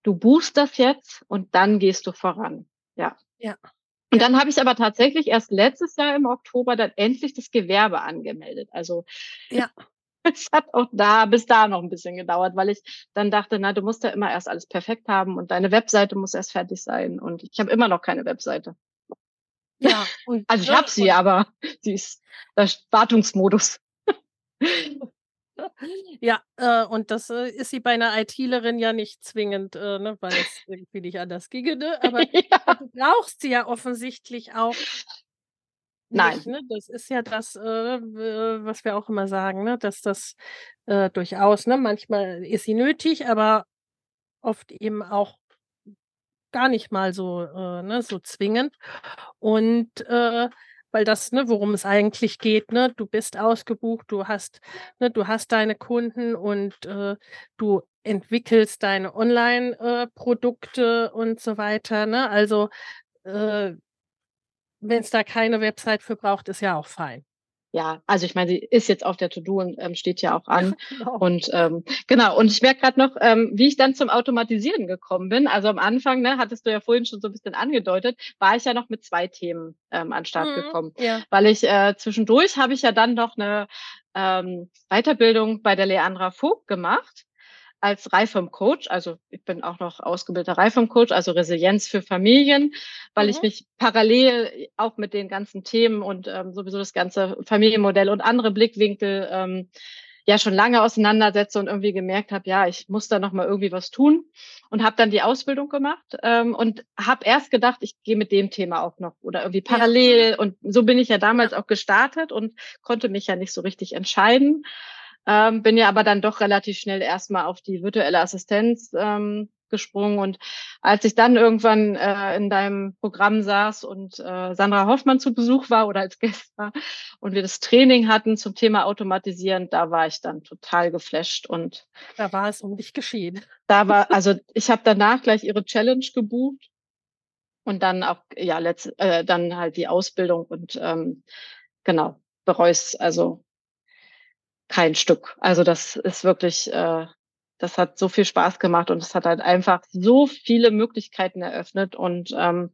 Du buchst das jetzt und dann gehst du voran. Ja. Ja. Und dann habe ich aber tatsächlich erst letztes Jahr im Oktober dann endlich das Gewerbe angemeldet. Also ja. [LAUGHS] es hat auch da bis da noch ein bisschen gedauert, weil ich dann dachte, na, du musst ja immer erst alles perfekt haben und deine Webseite muss erst fertig sein. Und ich habe immer noch keine Webseite. Ja, also ich habe sie, aber [LAUGHS] sie ist der Wartungsmodus. Ja, äh, und das äh, ist sie bei einer ITlerin ja nicht zwingend, äh, ne, weil es irgendwie nicht anders ginge, ne? [LAUGHS] Aber ja. du brauchst sie ja offensichtlich auch Nein. Nicht, ne? Das ist ja das, äh, was wir auch immer sagen, ne? dass das äh, durchaus, ne? manchmal ist sie nötig, aber oft eben auch gar nicht mal so, äh, ne? so zwingend. Und weil das, ne, worum es eigentlich geht, ne, du bist ausgebucht, du hast, ne, du hast deine Kunden und äh, du entwickelst deine Online-Produkte äh, und so weiter, ne? Also äh, wenn es da keine Website für braucht, ist ja auch fein. Ja, also ich meine, sie ist jetzt auf der To-Do und ähm, steht ja auch an. [LAUGHS] genau. Und ähm, genau, und ich merke gerade noch, ähm, wie ich dann zum Automatisieren gekommen bin. Also am Anfang, ne, hattest du ja vorhin schon so ein bisschen angedeutet, war ich ja noch mit zwei Themen ähm, an Start mhm, gekommen. Ja. Weil ich äh, zwischendurch habe ich ja dann noch eine ähm, Weiterbildung bei der Leandra Vogt gemacht als Reifem-Coach, also ich bin auch noch ausgebildeter Reifem-Coach, also Resilienz für Familien, weil mhm. ich mich parallel auch mit den ganzen Themen und ähm, sowieso das ganze Familienmodell und andere Blickwinkel ähm, ja schon lange auseinandersetze und irgendwie gemerkt habe, ja, ich muss da noch mal irgendwie was tun und habe dann die Ausbildung gemacht ähm, und habe erst gedacht, ich gehe mit dem Thema auch noch oder irgendwie parallel und so bin ich ja. damals auch gestartet und konnte mich ja nicht so richtig entscheiden ähm, bin ja aber dann doch relativ schnell erstmal auf die virtuelle Assistenz ähm, gesprungen. Und als ich dann irgendwann äh, in deinem Programm saß und äh, Sandra Hoffmann zu Besuch war oder als Gast war und wir das Training hatten zum Thema Automatisieren, da war ich dann total geflasht und da war es um dich geschehen. Da war, also ich habe danach gleich ihre Challenge gebucht und dann auch, ja, letzt, äh, dann halt die Ausbildung und ähm, genau, bereue es also kein Stück. Also das ist wirklich, äh, das hat so viel Spaß gemacht und es hat halt einfach so viele Möglichkeiten eröffnet und ähm,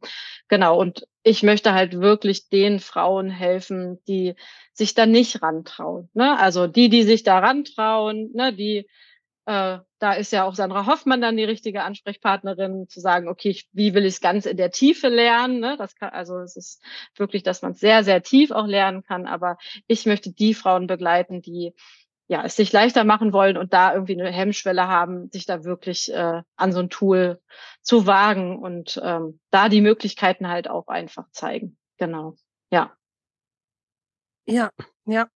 genau und ich möchte halt wirklich den Frauen helfen, die sich da nicht rantrauen. Ne? Also die, die sich da rantrauen, ne, die äh, da ist ja auch Sandra Hoffmann dann die richtige Ansprechpartnerin, zu sagen, okay, ich, wie will ich es ganz in der Tiefe lernen? Ne? Das kann, also es ist wirklich, dass man es sehr, sehr tief auch lernen kann. Aber ich möchte die Frauen begleiten, die ja es sich leichter machen wollen und da irgendwie eine Hemmschwelle haben, sich da wirklich äh, an so ein Tool zu wagen und ähm, da die Möglichkeiten halt auch einfach zeigen. Genau. Ja. Ja, ja.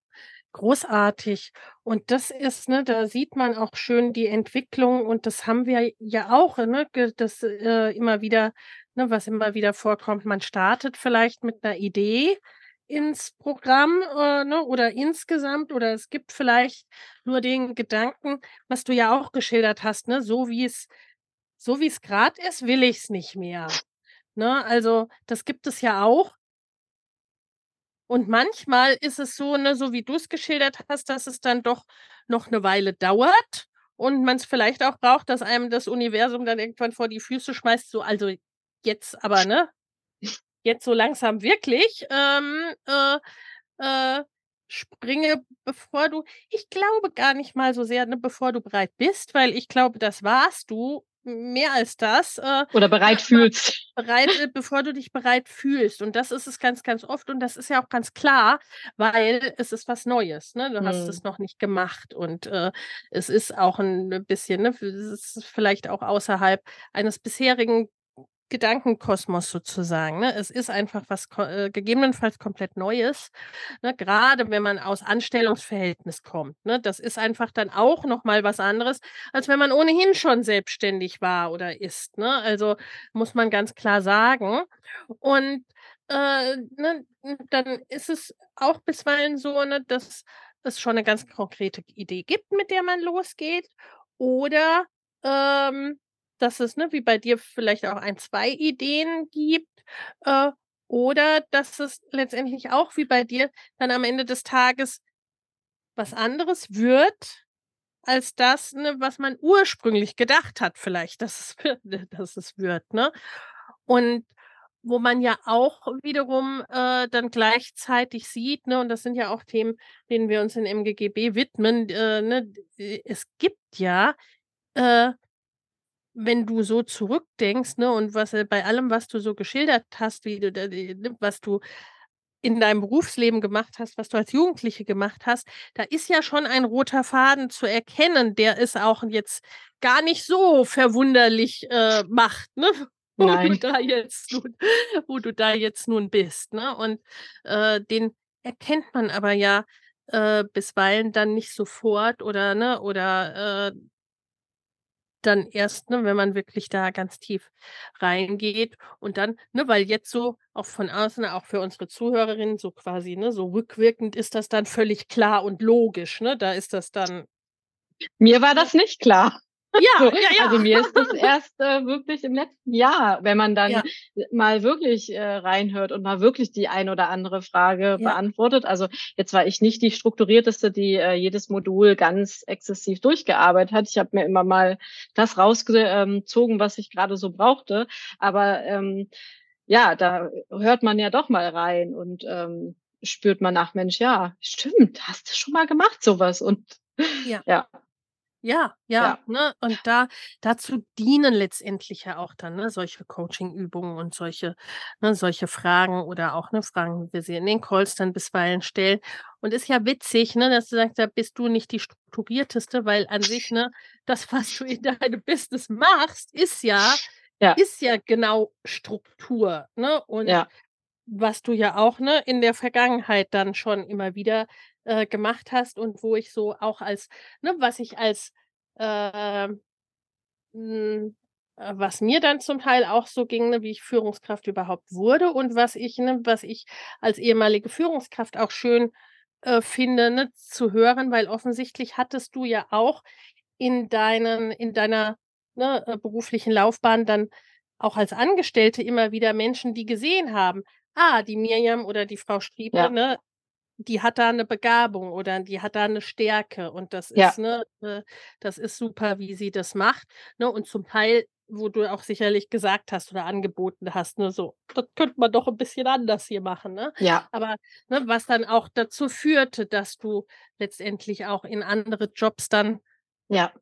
Großartig. Und das ist, ne, da sieht man auch schön die Entwicklung und das haben wir ja auch, ne, das äh, immer wieder, ne, was immer wieder vorkommt. Man startet vielleicht mit einer Idee ins Programm äh, ne, oder insgesamt oder es gibt vielleicht nur den Gedanken, was du ja auch geschildert hast, ne, so wie es so wie es gerade ist, will ich es nicht mehr. Ne, also das gibt es ja auch. Und manchmal ist es so, ne, so wie du es geschildert hast, dass es dann doch noch eine Weile dauert und man es vielleicht auch braucht, dass einem das Universum dann irgendwann vor die Füße schmeißt, so, also jetzt aber, ne? Jetzt so langsam wirklich, ähm, äh, äh, springe, bevor du, ich glaube gar nicht mal so sehr, ne, bevor du bereit bist, weil ich glaube, das warst du mehr als das. Äh, Oder bereit fühlst. [LAUGHS] Bereit, äh, bevor du dich bereit fühlst. Und das ist es ganz, ganz oft. Und das ist ja auch ganz klar, weil es ist was Neues. Ne? Du hm. hast es noch nicht gemacht. Und äh, es ist auch ein bisschen, ne, es ist vielleicht auch außerhalb eines bisherigen Gedankenkosmos sozusagen. Ne? Es ist einfach was äh, gegebenenfalls komplett Neues, ne? gerade wenn man aus Anstellungsverhältnis kommt. Ne? Das ist einfach dann auch nochmal was anderes, als wenn man ohnehin schon selbstständig war oder ist. Ne? Also muss man ganz klar sagen. Und äh, ne, dann ist es auch bisweilen so, ne, dass es schon eine ganz konkrete Idee gibt, mit der man losgeht. Oder ähm, dass es, ne, wie bei dir vielleicht auch ein, zwei Ideen gibt, äh, oder dass es letztendlich auch wie bei dir dann am Ende des Tages was anderes wird, als das, ne, was man ursprünglich gedacht hat, vielleicht, dass es [LAUGHS] wird, dass es wird, ne? Und wo man ja auch wiederum äh, dann gleichzeitig sieht, ne, und das sind ja auch Themen, denen wir uns in MGGB widmen, äh, ne, es gibt ja äh, wenn du so zurückdenkst, ne, und was äh, bei allem, was du so geschildert hast, wie du, ne, was du in deinem Berufsleben gemacht hast, was du als Jugendliche gemacht hast, da ist ja schon ein roter Faden zu erkennen, der es auch jetzt gar nicht so verwunderlich äh, macht, ne? [LAUGHS] Wo du da jetzt nun, wo du da jetzt nun bist, ne? Und äh, den erkennt man aber ja äh, bisweilen dann nicht sofort oder ne oder äh, dann erst, ne, wenn man wirklich da ganz tief reingeht und dann, ne, weil jetzt so auch von außen, auch für unsere Zuhörerinnen, so quasi, ne, so rückwirkend ist das dann völlig klar und logisch, ne? Da ist das dann. Mir war das nicht klar. Ja, so, ja, ja. Also mir ist das [LAUGHS] erst äh, wirklich im letzten Jahr, wenn man dann ja. mal wirklich äh, reinhört und mal wirklich die ein oder andere Frage ja. beantwortet. Also jetzt war ich nicht die strukturierteste, die äh, jedes Modul ganz exzessiv durchgearbeitet hat. Ich habe mir immer mal das rausgezogen, was ich gerade so brauchte. Aber ähm, ja, da hört man ja doch mal rein und ähm, spürt man nach, Mensch, ja, stimmt, hast du schon mal gemacht sowas und ja. [LAUGHS] ja. Ja, ja, Ja. ne? Und da dazu dienen letztendlich ja auch dann, ne, solche Coaching-Übungen und solche ne, solche Fragen oder auch, ne, Fragen, wie wir sie in den Calls dann bisweilen stellen. Und ist ja witzig, ne, dass du sagst, da bist du nicht die Strukturierteste, weil an sich, ne, das, [LAUGHS] was du in deinem Business machst, ist ja Ja. ist ja genau Struktur, ne? Und Ja. was du ja auch, ne, in der Vergangenheit dann schon immer wieder äh, gemacht hast und wo ich so auch als, ne, was ich als, äh, mh, hm, äh, was mir dann zum Teil auch so ging, ne, wie ich Führungskraft überhaupt wurde und was ich, ne, was ich als ehemalige Führungskraft auch schön äh, finde, ne, zu hören, weil offensichtlich hattest du ja auch in deinen, in deiner ne, äh, beruflichen Laufbahn dann auch als Angestellte immer wieder Menschen, die gesehen haben, ah, die Miriam oder die Frau Striepe, ja. ne, die hat da eine Begabung oder die hat da eine Stärke und das Ja. ist, ne, äh, das ist super, wie sie das macht, ne? Und zum Teil, wo du auch sicherlich gesagt hast oder angeboten hast, ne, so: „Das könnte man doch ein bisschen anders hier machen“, ne? Ja. Aber, ne, was dann auch dazu führte, dass du letztendlich auch in andere Jobs dann Ja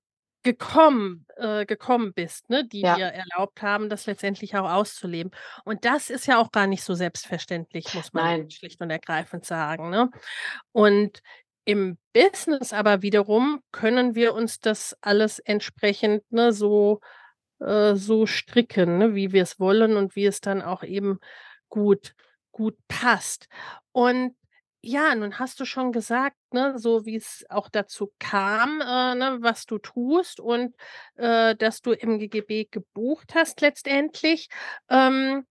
gekommen, äh, gekommen bist, ne, die Ja. dir erlaubt haben, das letztendlich auch auszuleben. Und das ist ja auch gar nicht so selbstverständlich, muss man Nein. schlicht und ergreifend sagen, ne? Und im Business aber wiederum können wir uns das alles entsprechend, ne, so äh, so stricken, ne, wie wir es wollen und wie es dann auch eben gut gut passt. Und ja, nun hast du schon gesagt, ne, so wie es auch dazu kam, äh, ne, was du tust und äh, dass du im GGB gebucht hast letztendlich. Ähm,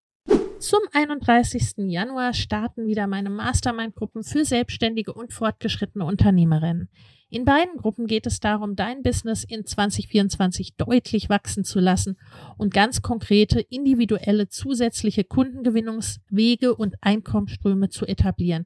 zum 31. Januar starten wieder meine Mastermind-Gruppen für selbstständige und fortgeschrittene Unternehmerinnen. In beiden Gruppen geht es darum, dein Business in 2024 deutlich wachsen zu lassen und ganz konkrete individuelle zusätzliche Kundengewinnungswege und Einkommensströme zu etablieren,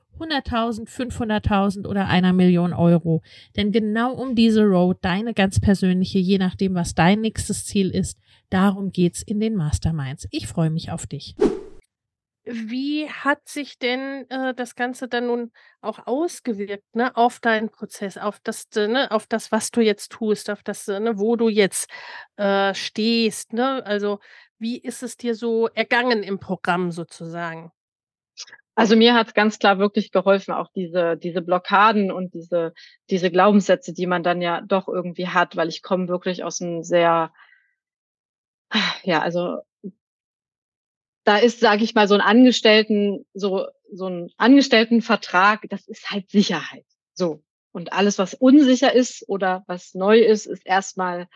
100.000, 500.000 oder einer Million Euro. Denn genau um diese Road, deine ganz persönliche, je nachdem, was dein nächstes Ziel ist, darum geht's in den Masterminds. Ich freue mich auf dich. Wie hat sich denn äh, das Ganze dann nun auch ausgewirkt, ne, auf deinen Prozess, auf das, äh, ne, auf das, was du jetzt tust, auf das, äh, ne, wo du jetzt äh, stehst, ne? Also wie ist es dir so ergangen im Programm sozusagen? Also mir hat es ganz klar wirklich geholfen, auch diese, diese Blockaden und diese, diese Glaubenssätze, die man dann ja doch irgendwie hat, weil ich komme wirklich aus einem sehr, ja, also da ist, sage ich mal, so ein Angestellten, so, so ein Angestelltenvertrag, das ist halt Sicherheit. So. Und alles, was unsicher ist oder was neu ist, ist erstmal,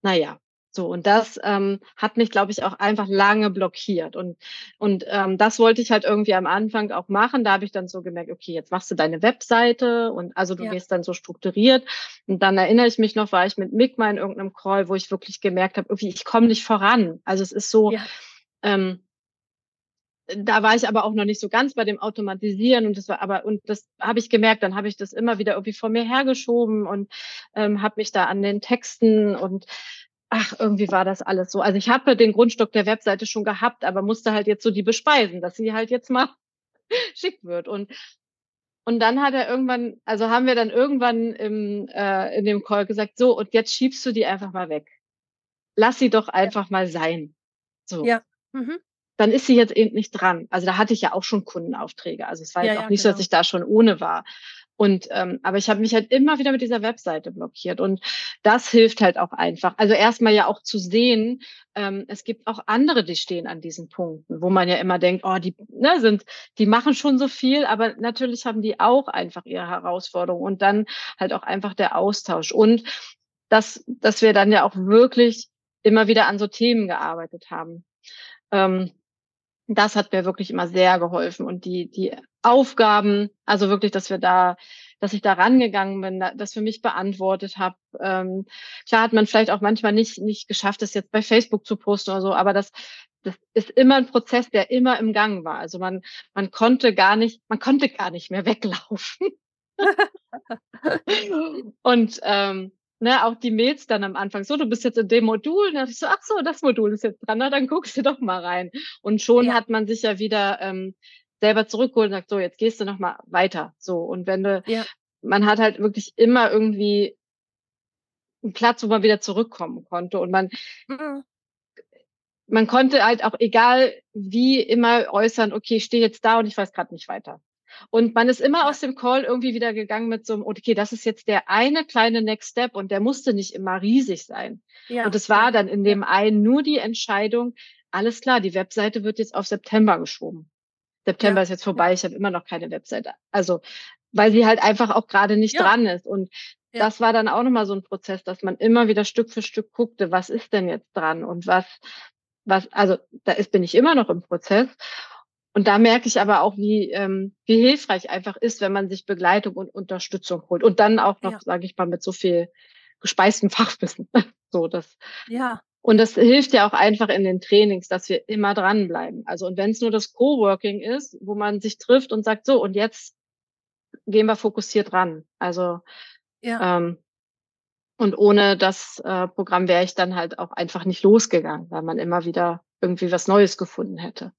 naja, so, und das ähm, hat mich, glaube ich, auch einfach lange blockiert. Und, und ähm, das wollte ich halt irgendwie am Anfang auch machen. Da habe ich dann so gemerkt, okay, jetzt machst du deine Webseite und also du ja. gehst dann so strukturiert. Und dann erinnere ich mich noch, war ich mit Mick mal in irgendeinem Call, wo ich wirklich gemerkt habe, irgendwie, ich komme nicht voran. Also es ist so, ja. ähm, da war ich aber auch noch nicht so ganz bei dem Automatisieren und das war aber und das habe ich gemerkt, dann habe ich das immer wieder irgendwie vor mir hergeschoben und ähm, habe mich da an den Texten und ach, irgendwie war das alles so. Also ich habe den Grundstock der Webseite schon gehabt, aber musste halt jetzt so die bespeisen, dass sie halt jetzt mal [LAUGHS] schick wird und und dann hat er irgendwann, also haben wir dann irgendwann im, äh, in dem Call gesagt, so, und jetzt schiebst du die einfach mal weg. Lass sie doch einfach ja. mal sein. So. Ja. Mhm dann ist sie jetzt eben nicht dran. Also da hatte ich ja auch schon Kundenaufträge. Also es war ja, jetzt auch ja, nicht genau. so, dass genau. ich da schon ohne war. Und ähm, aber ich habe mich halt immer wieder mit dieser Webseite blockiert und das hilft halt auch einfach. Also erstmal ja auch zu sehen, ähm, es gibt auch andere, die stehen an diesen Punkten, wo man ja immer denkt, oh, die ne, sind, die machen schon so viel, aber natürlich haben die auch einfach ihre Herausforderungen und dann halt auch einfach der Austausch und dass dass wir dann ja auch wirklich immer wieder an so Themen gearbeitet haben. Ähm, das hat mir wirklich immer sehr geholfen. Und die, die Aufgaben, also wirklich, dass wir da, dass ich da rangegangen bin, das für mich beantwortet habe. Ähm, klar hat man vielleicht auch manchmal nicht, nicht geschafft, das jetzt bei Facebook zu posten oder so, aber das, das ist immer ein Prozess, der immer im Gang war. Also man, man konnte gar nicht, man konnte gar nicht mehr [LAUGHS] weglaufen. und ähm, ne, auch die Mails dann am Anfang, so, du bist jetzt in dem Modul, und dann ich so, ach so, das Modul ist jetzt dran, na, dann guckst du doch mal rein. Und schon ja. hat man sich ja wieder ähm, selber zurückgeholt und sagt, so, jetzt gehst du noch mal weiter. So, und wenn du, ja. man hat halt wirklich immer irgendwie einen Platz, wo man wieder zurückkommen konnte und man, mhm. man konnte halt auch egal wie immer äußern, okay, ich stehe jetzt da und ich weiß gerade nicht weiter. Und man ist immer aus dem Call irgendwie wieder gegangen mit so einem, okay, das ist jetzt der eine kleine Next Step und der musste nicht immer riesig sein. Ja. Und es war dann in dem einen nur die Entscheidung, alles klar, die Webseite wird jetzt auf September geschoben. September ja. ist jetzt vorbei, ich habe immer noch keine Webseite. Also, weil sie halt einfach auch gerade nicht ja. dran ist. Und ja. das war dann auch nochmal so ein Prozess, dass man immer wieder Stück für Stück guckte, was ist denn jetzt dran und was, was, also da ist, bin ich immer noch im Prozess. Und da merke ich aber auch, wie, ähm, wie hilfreich einfach ist, wenn man sich Begleitung und Unterstützung holt. Und dann auch noch, ja. sage ich mal, mit so viel gespeistem [LAUGHS] Fachwissen. so, das. Ja. Und das hilft ja auch einfach in den Trainings, dass wir immer dranbleiben. Also, und wenn es nur das Coworking ist, wo man sich trifft und sagt, so, und jetzt gehen wir fokussiert ran. Also, ja. ähm, und ohne das äh, Programm wäre ich dann halt auch einfach nicht losgegangen, weil man immer wieder irgendwie was Neues gefunden hätte.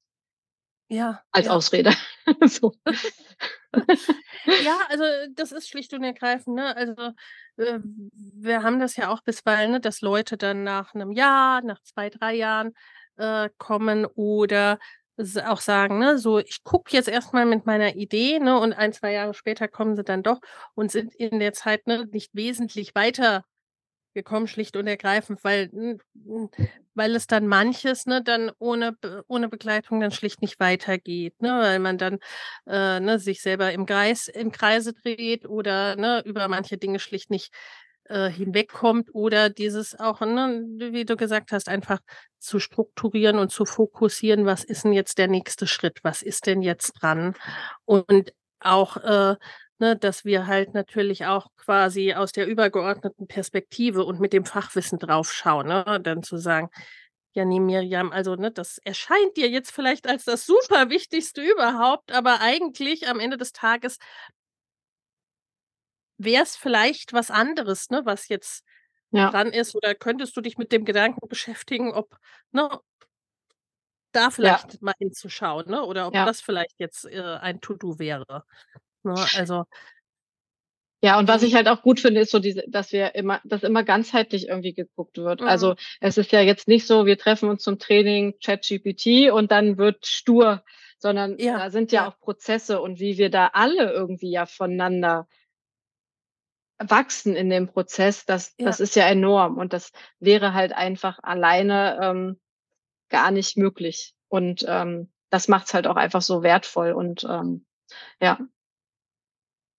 Ja. Als ja. Ausrede. [LAUGHS] so. [LAUGHS] ja, also das ist schlicht und ergreifend, ne? Also äh, wir haben das ja auch bisweilen, ne, dass Leute dann nach einem Jahr, nach zwei, drei Jahren äh, kommen oder auch sagen, ne, so ich gucke jetzt erstmal mit meiner Idee, ne, und ein, zwei Jahre später kommen sie dann doch und sind in der Zeit ne, nicht wesentlich weiter gekommen, schlicht und ergreifend, weil, weil es dann manches, ne, dann ohne, ohne Begleitung dann schlicht nicht weitergeht, ne, weil man dann äh, ne, sich selber im Kreis, im Kreise dreht oder ne, über manche Dinge schlicht nicht äh, hinwegkommt oder dieses auch, ne, wie du gesagt hast, einfach zu strukturieren und zu fokussieren, was ist denn jetzt der nächste Schritt, was ist denn jetzt dran? Und auch äh, ne, dass wir halt natürlich auch quasi aus der übergeordneten Perspektive und mit dem Fachwissen draufschauen, ne, dann zu sagen, ja, nee, Miriam, also ne, das erscheint dir jetzt vielleicht als das super Wichtigste überhaupt, aber eigentlich am Ende des Tages wäre es vielleicht was anderes, ne, was jetzt Ja. dran ist, oder könntest du dich mit dem Gedanken beschäftigen, ob, ne, da Ja. vielleicht mal hinzuschauen, ne, oder ob Ja. das vielleicht jetzt, äh, ein To-do wäre, ne? Also Ja, und was Mhm. ich halt auch gut finde, ist so diese dass wir immer dass immer ganzheitlich irgendwie geguckt wird. Mhm. Also, es ist ja jetzt nicht so, wir treffen uns zum Training ChatGPT und dann wird stur, sondern Ja, da sind ja ja. auch Prozesse und wie wir da alle irgendwie ja voneinander wachsen in dem Prozess, das Ja. das ist ja enorm und das wäre halt einfach alleine, ähm, gar nicht möglich. Und, ähm, das macht's halt auch einfach so wertvoll und, ähm, ja.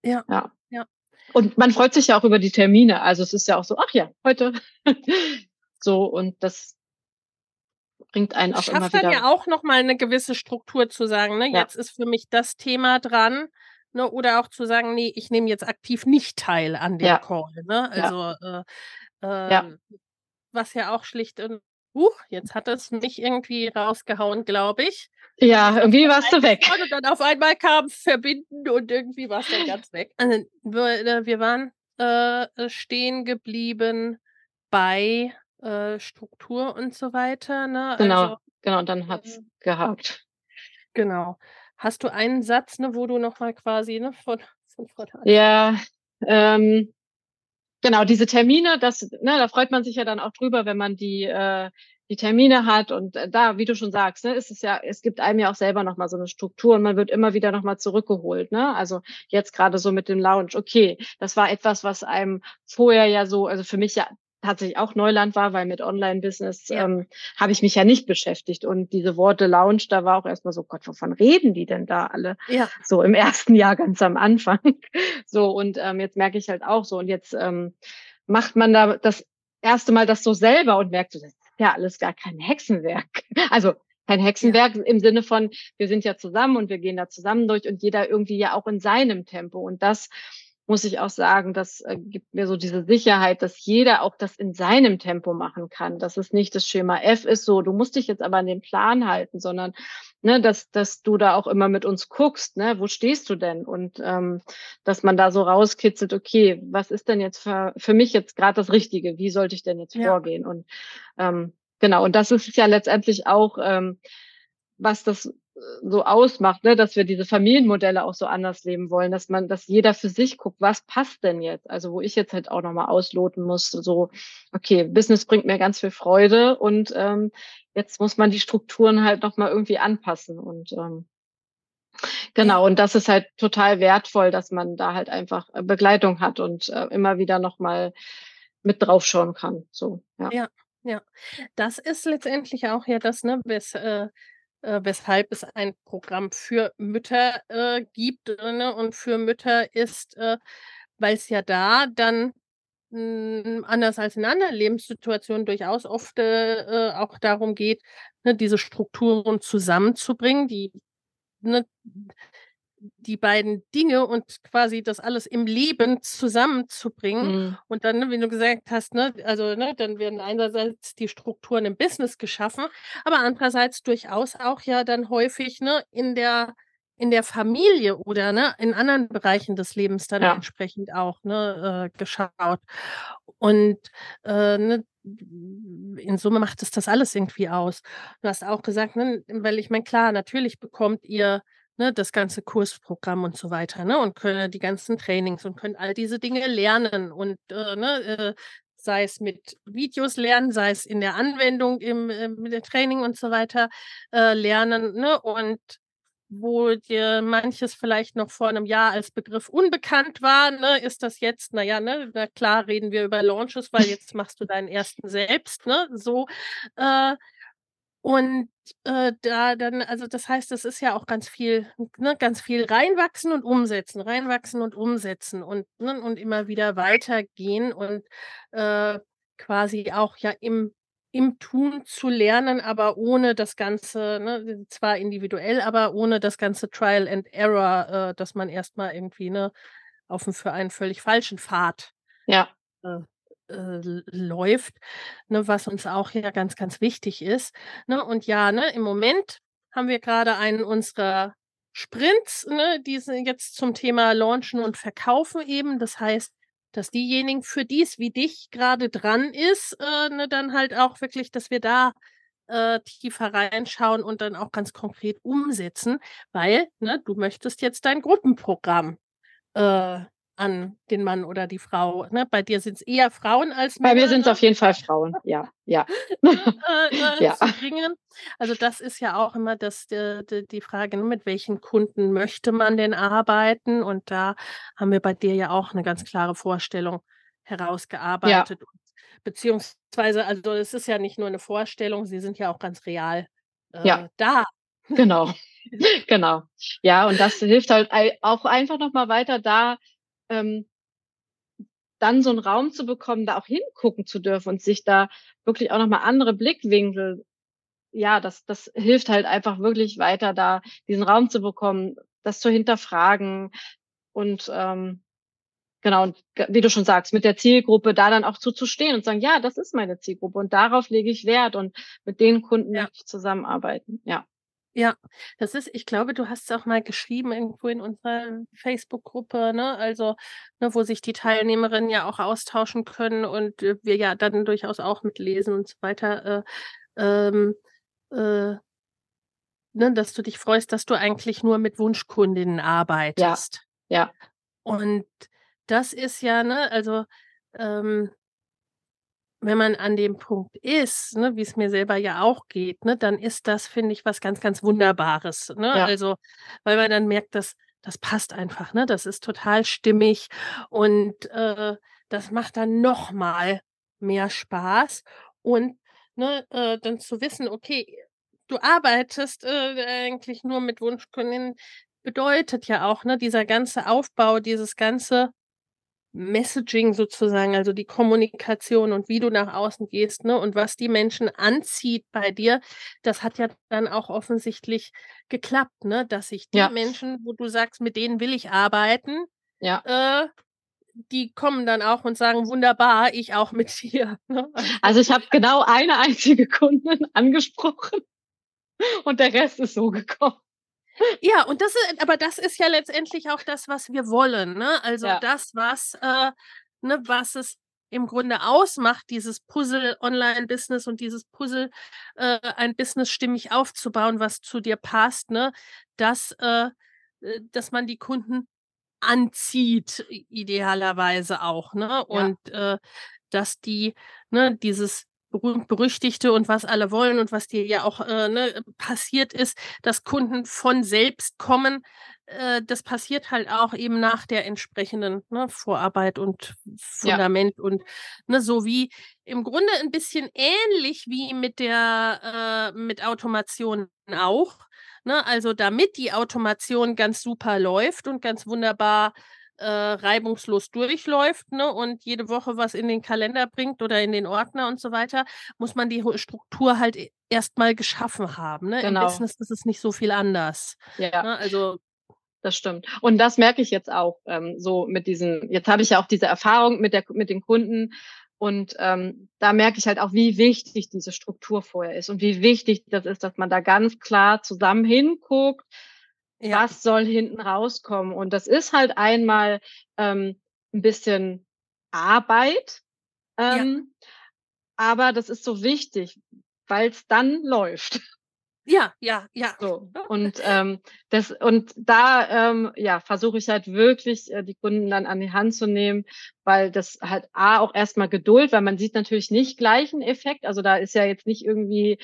Ja. Ja. Ja. Und man freut sich ja auch über die Termine. Also, es ist ja auch so: „Ach ja, heute.“ [LAUGHS] So, und das bringt einen auch immer Schafft dann wieder ja auch noch mal 'ne gewisse Struktur zu sagen, ne, Ja. jetzt ist für mich das Thema dran, ne, oder auch zu sagen: „Ne, ich nehme jetzt aktiv nicht teil an dem Ja. Call“, ne? Also, äh, ähm, was ja auch schlicht und huch, jetzt hat es mich irgendwie rausgehauen, glaube ich. Ja, irgendwie warst du weg. Und dann auf einmal kam verbinden und irgendwie war's dann ganz weg. [LAUGHS] Also, wir äh, wir waren, äh, äh, stehen geblieben bei, äh, Struktur und so weiter, ne? Genau, Also, genau, dann hat's ähm gehakt. Genau. Hast du einen Satz, ne, wo du noch mal quasi, ne, von von vorne Ja, ähm, genau, diese Termine, das ne, da freut man sich ja dann auch drüber, wenn man die äh, die Termine hat und, äh, da, wie du schon sagst, ne, ist es ja es gibt einem ja auch selber noch mal so 'ne Struktur und man wird immer wieder noch mal zurückgeholt, ne? Also, jetzt grade so mit dem Lounge. Okay, das war etwas, was einem vorher ja so also, für mich ja tatsächlich auch Neuland war, weil mit Online-Business, Ja. ähm, habe ich mich ja nicht beschäftigt. Und diese Worte Lounge, da war auch erst mal so: „Gott, wovon reden die denn da alle?“ Ja. So im ersten Jahr ganz am Anfang. [LAUGHS] So, und, ähm, jetzt merke ich halt auch so und jetzt, ähm, macht man da das erste Mal das so selber und merkt so, das ist ja alles gar kein Hexenwerk. [LAUGHS] Also, kein Ja. Hexenwerk im Sinne von, wir sind ja zusammen und wir gehen da zusammen durch und jeder irgendwie ja auch in seinem Tempo. Und das muss ich auch sagen, das, äh, gibt mir so diese Sicherheit, dass jeder auch das in seinem Tempo machen kann. Dass es nicht das Schema F ist, so: „Du musst dich jetzt aber an den Plan halten“, sondern, ne, dass dass du da auch immer mit uns guckst, ne? Wo stehst du denn? Und, ähm, dass man da so rauskitzelt: „Okay, was ist denn jetzt für für mich jetzt grad das Richtige? Wie sollte ich denn jetzt Ja. vorgehen?“ Und, ähm, genau, und das ist ja letztendlich auch, ähm, was das, so ausmacht, ne, dass wir diese Familienmodelle auch so anders leben wollen, dass man dass jeder für sich guckt: „Was passt denn jetzt?“ Also, wo ich jetzt halt auch noch mal ausloten musste, so: „Okay, Business bringt mir ganz viel Freude und, ähm, jetzt muss man die Strukturen halt noch mal irgendwie anpassen.“ Und, ähm genau, und das ist halt total wertvoll, dass man da halt einfach, äh, Begleitung hat und, äh, immer wieder noch mal mit draufschauen kann, so, ja. Ja, ja. Das ist letztendlich auch ja das, ne, wes äh, äh, weshalb es ein Programm für Mütter, äh, gibt, äh, ne, und für Mütter ist, äh, weil's ja da dann, hm, anders als in anderen Lebenssituationen durchaus oft, äh, äh, auch darum geht, ne, diese Strukturen zusammenzubringen, die ne, die beiden Dinge und quasi das alles im Leben zusammenzubringen. Mhm. Und dann, ne, wie du gesagt hast, ne, also, ne, dann werden einerseits die Strukturen im Business geschaffen, aber andererseits durchaus auch ja dann häufig, ne, in der in der Familie oder, ne, in anderen Bereichen des Lebens dann Ja. entsprechend auch, ne, äh, geschaut. Und, äh, ne, in Summe macht es das alles irgendwie aus. Du hast auch gesagt, ne, weil ich meine, klar, natürlich bekommt ihr, ne, das ganze Kursprogramm und so weiter, ne, und könnt die ganzen Trainings und könnt all diese Dinge lernen und, äh, ne, äh, sei es mit Videos lernen, sei es in der Anwendung im im mit dem Training und so weiter, äh, lernen, ne? Und wo dir manches vielleicht noch vor 'nem Jahr als Begriff unbekannt war, ne, ist das jetzt na ja, ne, na klar reden wir über Launches, weil [LAUGHS] jetzt machst du deinen ersten selbst, ne, so. Äh, Und äh, da dann, also das heißt, das ist ja auch ganz viel, ne, ganz viel reinwachsen und umsetzen, reinwachsen und umsetzen und, ne, und immer wieder weitergehen und äh, quasi auch ja im, im Tun zu lernen, aber ohne das Ganze, ne, zwar individuell, aber ohne das ganze Trial and Error, äh, dass man erstmal irgendwie ne, auf einen für einen völlig falschen Pfad Ja. Äh, läuft, ne, was uns auch ja ganz, ganz wichtig ist. Ne? Und ja, ne, im Moment haben wir gerade einen unserer Sprints, ne, die sind jetzt zum Thema Launchen und Verkaufen eben. Das heißt, dass diejenigen, für die es wie dich gerade dran ist, äh, ne, dann halt auch wirklich, dass wir da äh, tiefer reinschauen und dann auch ganz konkret umsetzen, weil ne, du möchtest jetzt dein Gruppenprogramm äh, an den Mann oder die Frau. Ne? Bei dir sind es eher Frauen als Männer. Bei mir sind es ne? auf jeden Fall Frauen, ja, ja. [LAUGHS] äh, äh, [LAUGHS] ja. Also das ist ja auch immer das, die, die, die Frage, ne? mit welchen Kunden möchte man denn arbeiten? Und da haben wir bei dir ja auch eine ganz klare Vorstellung herausgearbeitet. Ja. Beziehungsweise, also es ist ja nicht nur eine Vorstellung, sie sind ja auch ganz real äh, ja. da. Genau. [LAUGHS] genau. Ja, und das hilft halt auch einfach nochmal weiter da, ähm, dann so einen Raum zu bekommen, da auch hingucken zu dürfen und sich da wirklich auch nochmal andere Blickwinkel, ja, das, das hilft halt einfach wirklich weiter, da diesen Raum zu bekommen, das zu hinterfragen und ähm, genau, und wie du schon sagst, mit der Zielgruppe da dann auch zuzustehen und sagen, ja, das ist meine Zielgruppe und darauf lege ich Wert und mit den Kunden ja. möchte ich zusammenarbeiten. Ja. Ja, das ist ich glaube, du hast es auch mal geschrieben irgendwo in unserer Facebook-Gruppe, ne? Also, ne, wo sich die Teilnehmerinnen ja auch austauschen können und äh, wir ja dann durchaus auch mitlesen und so weiter. Äh, ähm, äh, ne, dass du dich freust, dass du eigentlich nur mit Wunschkundinnen arbeitest. Ja. Und das ist ja, ne, also ähm, wenn man an dem Punkt ist, ne, wie es mir selber ja auch geht, ne, dann ist das, finde ich, was ganz, ganz Wunderbares. Ne? Ja. Also, weil man dann merkt, dass das passt einfach, ne? Das ist total stimmig und äh, das macht dann noch mal mehr Spaß. Und ne, äh, dann zu wissen, okay, du arbeitest äh, eigentlich nur mit Wunschkundinnen, bedeutet ja auch, ne, dieser ganze Aufbau, dieses ganze Messaging sozusagen, also die Kommunikation und wie du nach außen gehst, ne, und was die Menschen anzieht bei dir, das hat ja dann auch offensichtlich geklappt, ne, dass sich die Ja. Menschen, wo du sagst, mit denen will ich arbeiten, Ja. äh, die kommen dann auch und sagen, wunderbar, ich auch mit [LAUGHS] dir. Ne? Also ich habe genau eine einzige Kundin angesprochen und der Rest ist so gekommen. Ja, und das ist, aber das ist ja letztendlich auch das, was wir wollen, ne? Also Ja. das, was, äh, ne, was es im Grunde ausmacht, dieses Puzzle Online-Business und dieses Puzzle, äh, ein Business stimmig aufzubauen, was zu dir passt, ne? Dass, äh, äh, dass man die Kunden anzieht, idealerweise auch, ne? Ja. Und, äh, dass die, ne, dieses berühmt-berüchtigte und was alle wollen und was dir ja auch, äh, ne, passiert ist, dass Kunden von selbst kommen. Äh, das passiert halt auch eben nach der entsprechenden, ne, Vorarbeit und Ja. Fundament und, ne, so wie im Grunde ein bisschen ähnlich wie mit der äh, mit Automation auch, ne? Also, damit die Automation ganz super läuft und ganz wunderbar, äh, reibungslos durchläuft, ne, und jede Woche was in den Kalender bringt oder in den Ordner und so weiter, muss man die Struktur halt e erst mal geschaffen haben, ne? Im Genau. Business ist es nicht so viel anders, Ja. ne? Also Das stimmt. Und das merke ich jetzt auch, ähm, so mit diesen jetzt habe ich ja auch diese Erfahrung mit der mit den Kunden und, ähm, da merke ich halt auch, wie wichtig diese Struktur vorher ist und wie wichtig das ist, dass man da ganz klar zusammen hinguckt, Ja. was soll hinten rauskommen. Und das ist halt einmal, ähm, 'n bisschen Arbeit, Ja. ähm, aber das ist so wichtig, weil's dann läuft. [LAUGHS] Ja, ja, ja. So, und, ähm, das und da, ähm, ja, versuche ich halt wirklich, äh, die Kunden dann an die Hand zu nehmen, weil das halt A, auch erst mal Geduld weil man sieht natürlich nicht gleich 'n Effekt. Also, da ist ja jetzt nicht irgendwie,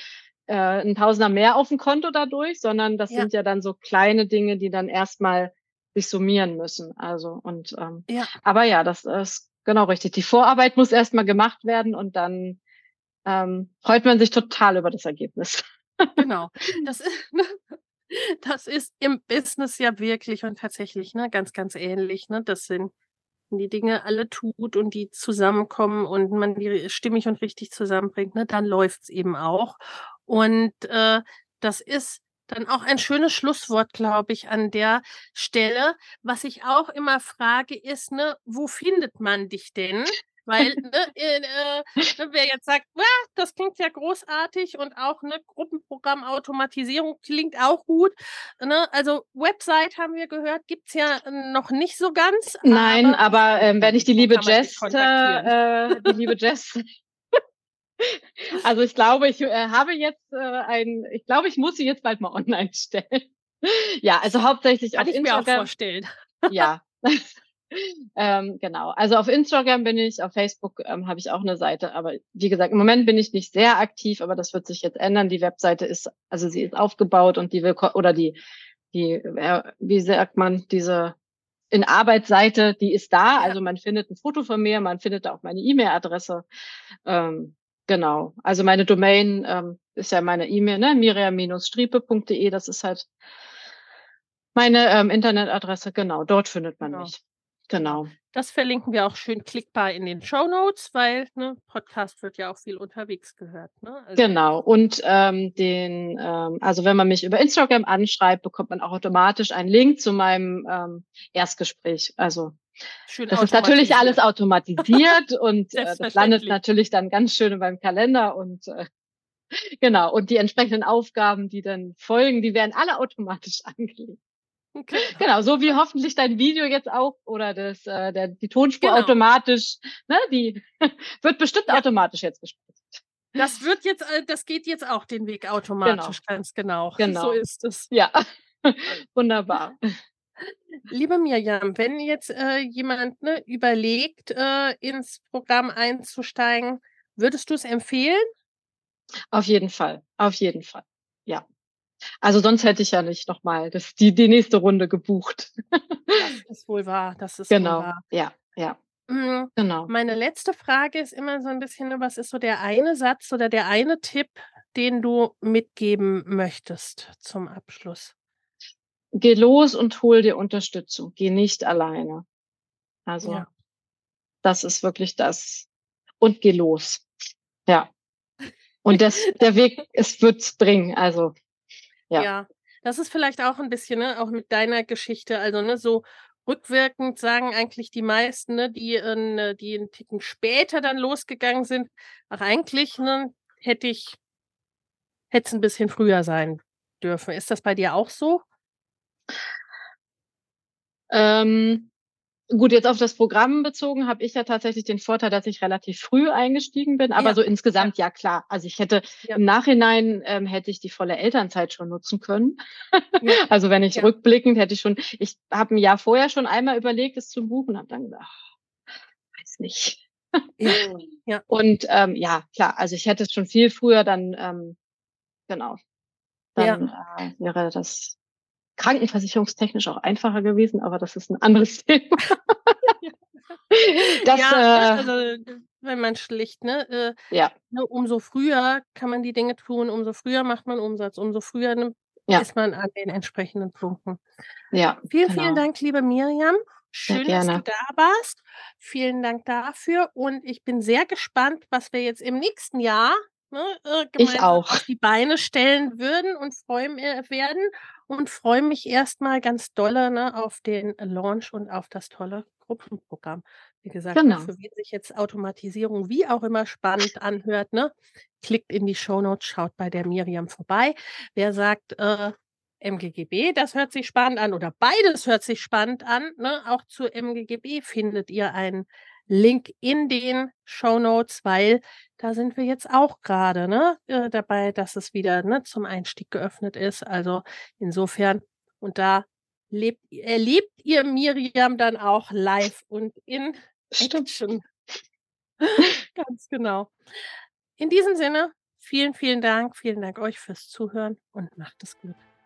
äh, 'n Tausender mehr aufm Konto dadurch, sondern das Ja. sind ja dann so kleine Dinge, die dann erst mal sich summieren müssen. Also und, ähm Ja. aber ja, das ist genau richtig. Die Vorarbeit muss erst mal gemacht werden und dann, ähm, freut man sich total über das Ergebnis. Genau. [LAUGHS] Das ist, [LAUGHS] das ist im Business ja wirklich und tatsächlich ne, ganz, ganz ähnlich. Ne? Das sind die Dinge alle tut und die zusammenkommen und man die stimmig und richtig zusammenbringt, ne, dann läuft's eben auch. Und äh, das ist dann auch ein schönes Schlusswort, glaube ich, an der Stelle. Was ich auch immer frage, ist, ne, wo findet man dich denn? Weil ne, [LAUGHS] äh, äh, ne, wer jetzt sagt, das klingt ja großartig und auch eine Gruppenprogrammautomatisierung klingt auch gut. Ne? Also Website haben wir gehört, gibt es ja noch nicht so ganz. Nein, aber, aber ähm, wenn ich die liebe Jess, äh, die liebe Jess [LAUGHS] also ich glaube, ich äh, habe jetzt äh, ein, ich glaube, ich muss sie jetzt bald mal [LAUGHS] online stellen. ja, also hauptsächlich Kann auf ich Instagram. mir auch vorstellen. ja. [LAUGHS] ähm, genau. Also auf Instagram bin ich, auf Facebook ähm, habe ich auch eine Seite, aber wie gesagt, im Moment bin ich nicht sehr aktiv, aber das wird sich jetzt ändern. Die Webseite ist, also sie ist aufgebaut und die will oder die, die, äh, wie sagt man, diese in Arbeitsseite, die ist da. Also man findet ein Foto von mir, man findet auch meine E-Mail-Adresse. Ähm, genau. Also meine Domain ähm, ist ja meine E-Mail, ne? miriam-striepe.de. Das ist halt meine ähm, Internetadresse. Genau, dort findet man genau. mich. Genau. Das verlinken wir auch schön klickbar in den Show Notes, weil ne, Podcast wird ja auch viel unterwegs gehört. Ne? Also genau. Und ähm, den, ähm, also wenn man mich über Instagram anschreibt, bekommt man auch automatisch einen Link zu meinem ähm, Erstgespräch. Also schön das ist natürlich alles automatisiert [LAUGHS] und äh, das landet natürlich dann ganz schön meinem Kalender und äh, genau. Und die entsprechenden Aufgaben, die dann folgen, die werden alle automatisch [LAUGHS] angelegt. Okay. Genau, so wie hoffentlich dein Video jetzt auch oder das, äh, der, die Tonspur genau. automatisch, ne, die [LAUGHS] wird bestimmt ja. automatisch jetzt gespielt. Das wird jetzt, äh, das geht jetzt auch den Weg automatisch, genau. ganz genau. genau. So ist es. Ja, wunderbar. Liebe Mirjam, wenn jetzt äh, jemand ne, überlegt, äh, ins Programm einzusteigen, würdest du es empfehlen? Auf jeden Fall, auf jeden Fall, ja. Also sonst hätte ich ja nicht nochmal die, die nächste Runde gebucht. Das [LAUGHS] ist wohl wahr. Das ist genau. wohl wahr. Ja, ja. Mhm. Genau. Meine letzte Frage ist immer so ein bisschen, was ist so der eine Satz oder der eine Tipp, den du mitgeben möchtest zum Abschluss? Geh los und hol dir Unterstützung. Geh nicht alleine. Also ja. das ist wirklich das. Und geh los. Ja. Und das, [LAUGHS] der Weg, es wird's bringen. Also ja. ja. Das ist vielleicht auch ein bisschen, ne, auch mit deiner Geschichte, also ne, so rückwirkend sagen eigentlich die meisten, ne, die, äh, die einen Ticken später dann losgegangen sind, ach eigentlich ne, hätte ich, hätte es ein bisschen früher sein dürfen. Ist das bei dir auch so? Ähm, Gut, jetzt auf das Programm bezogen habe ich ja tatsächlich den Vorteil, dass ich relativ früh eingestiegen bin, aber ja. so insgesamt ja klar. Also ich hätte ja. im Nachhinein ähm, hätte ich die volle Elternzeit schon nutzen können. Ja. [LAUGHS] also wenn ich rückblickend hätte ich schon, ich habe ein Jahr vorher schon einmal überlegt, es zu buchen, habe dann gedacht, weiß nicht. [LAUGHS] ja. Und ähm, ja, klar, also ich hätte es schon viel früher dann, ähm, genau, dann äh, wäre das krankenversicherungstechnisch auch einfacher gewesen, aber das ist ein anderes [LAUGHS] Thema. [LAUGHS] das, ja, äh, also wenn man schlicht, ne, äh, ja. Ne, umso früher kann man die Dinge tun, umso früher macht man Umsatz, umso früher ne, ja. ist man an den entsprechenden Punkten. Ja. Vielen, genau. vielen Dank, liebe Miriam. Schön, dass du da warst. Vielen Dank dafür. Und ich bin sehr gespannt, was wir jetzt im nächsten Jahr ne, äh, auch. auf die Beine stellen würden und freuen äh, werden und freue mich erstmal ganz dolle ne, auf den Launch und auf das tolle Gruppenprogramm. Wie gesagt, genau. für wen sich jetzt Automatisierung wie auch immer spannend anhört, ne, klickt in die Shownotes, schaut bei der Miriam vorbei. Wer sagt, äh, MGGB, das hört sich spannend an oder beides hört sich spannend an. Ne? Auch zu MGGB findet ihr einen Link in den Show Notes, weil da sind wir jetzt auch gerade ne, äh, dabei, dass es wieder ne, zum Einstieg geöffnet ist. Also insofern, und da lebt, erlebt ihr Miriam dann auch live und in Action. [LAUGHS] Ganz genau. In diesem Sinne, vielen, vielen Dank. Vielen Dank euch fürs Zuhören und macht es gut.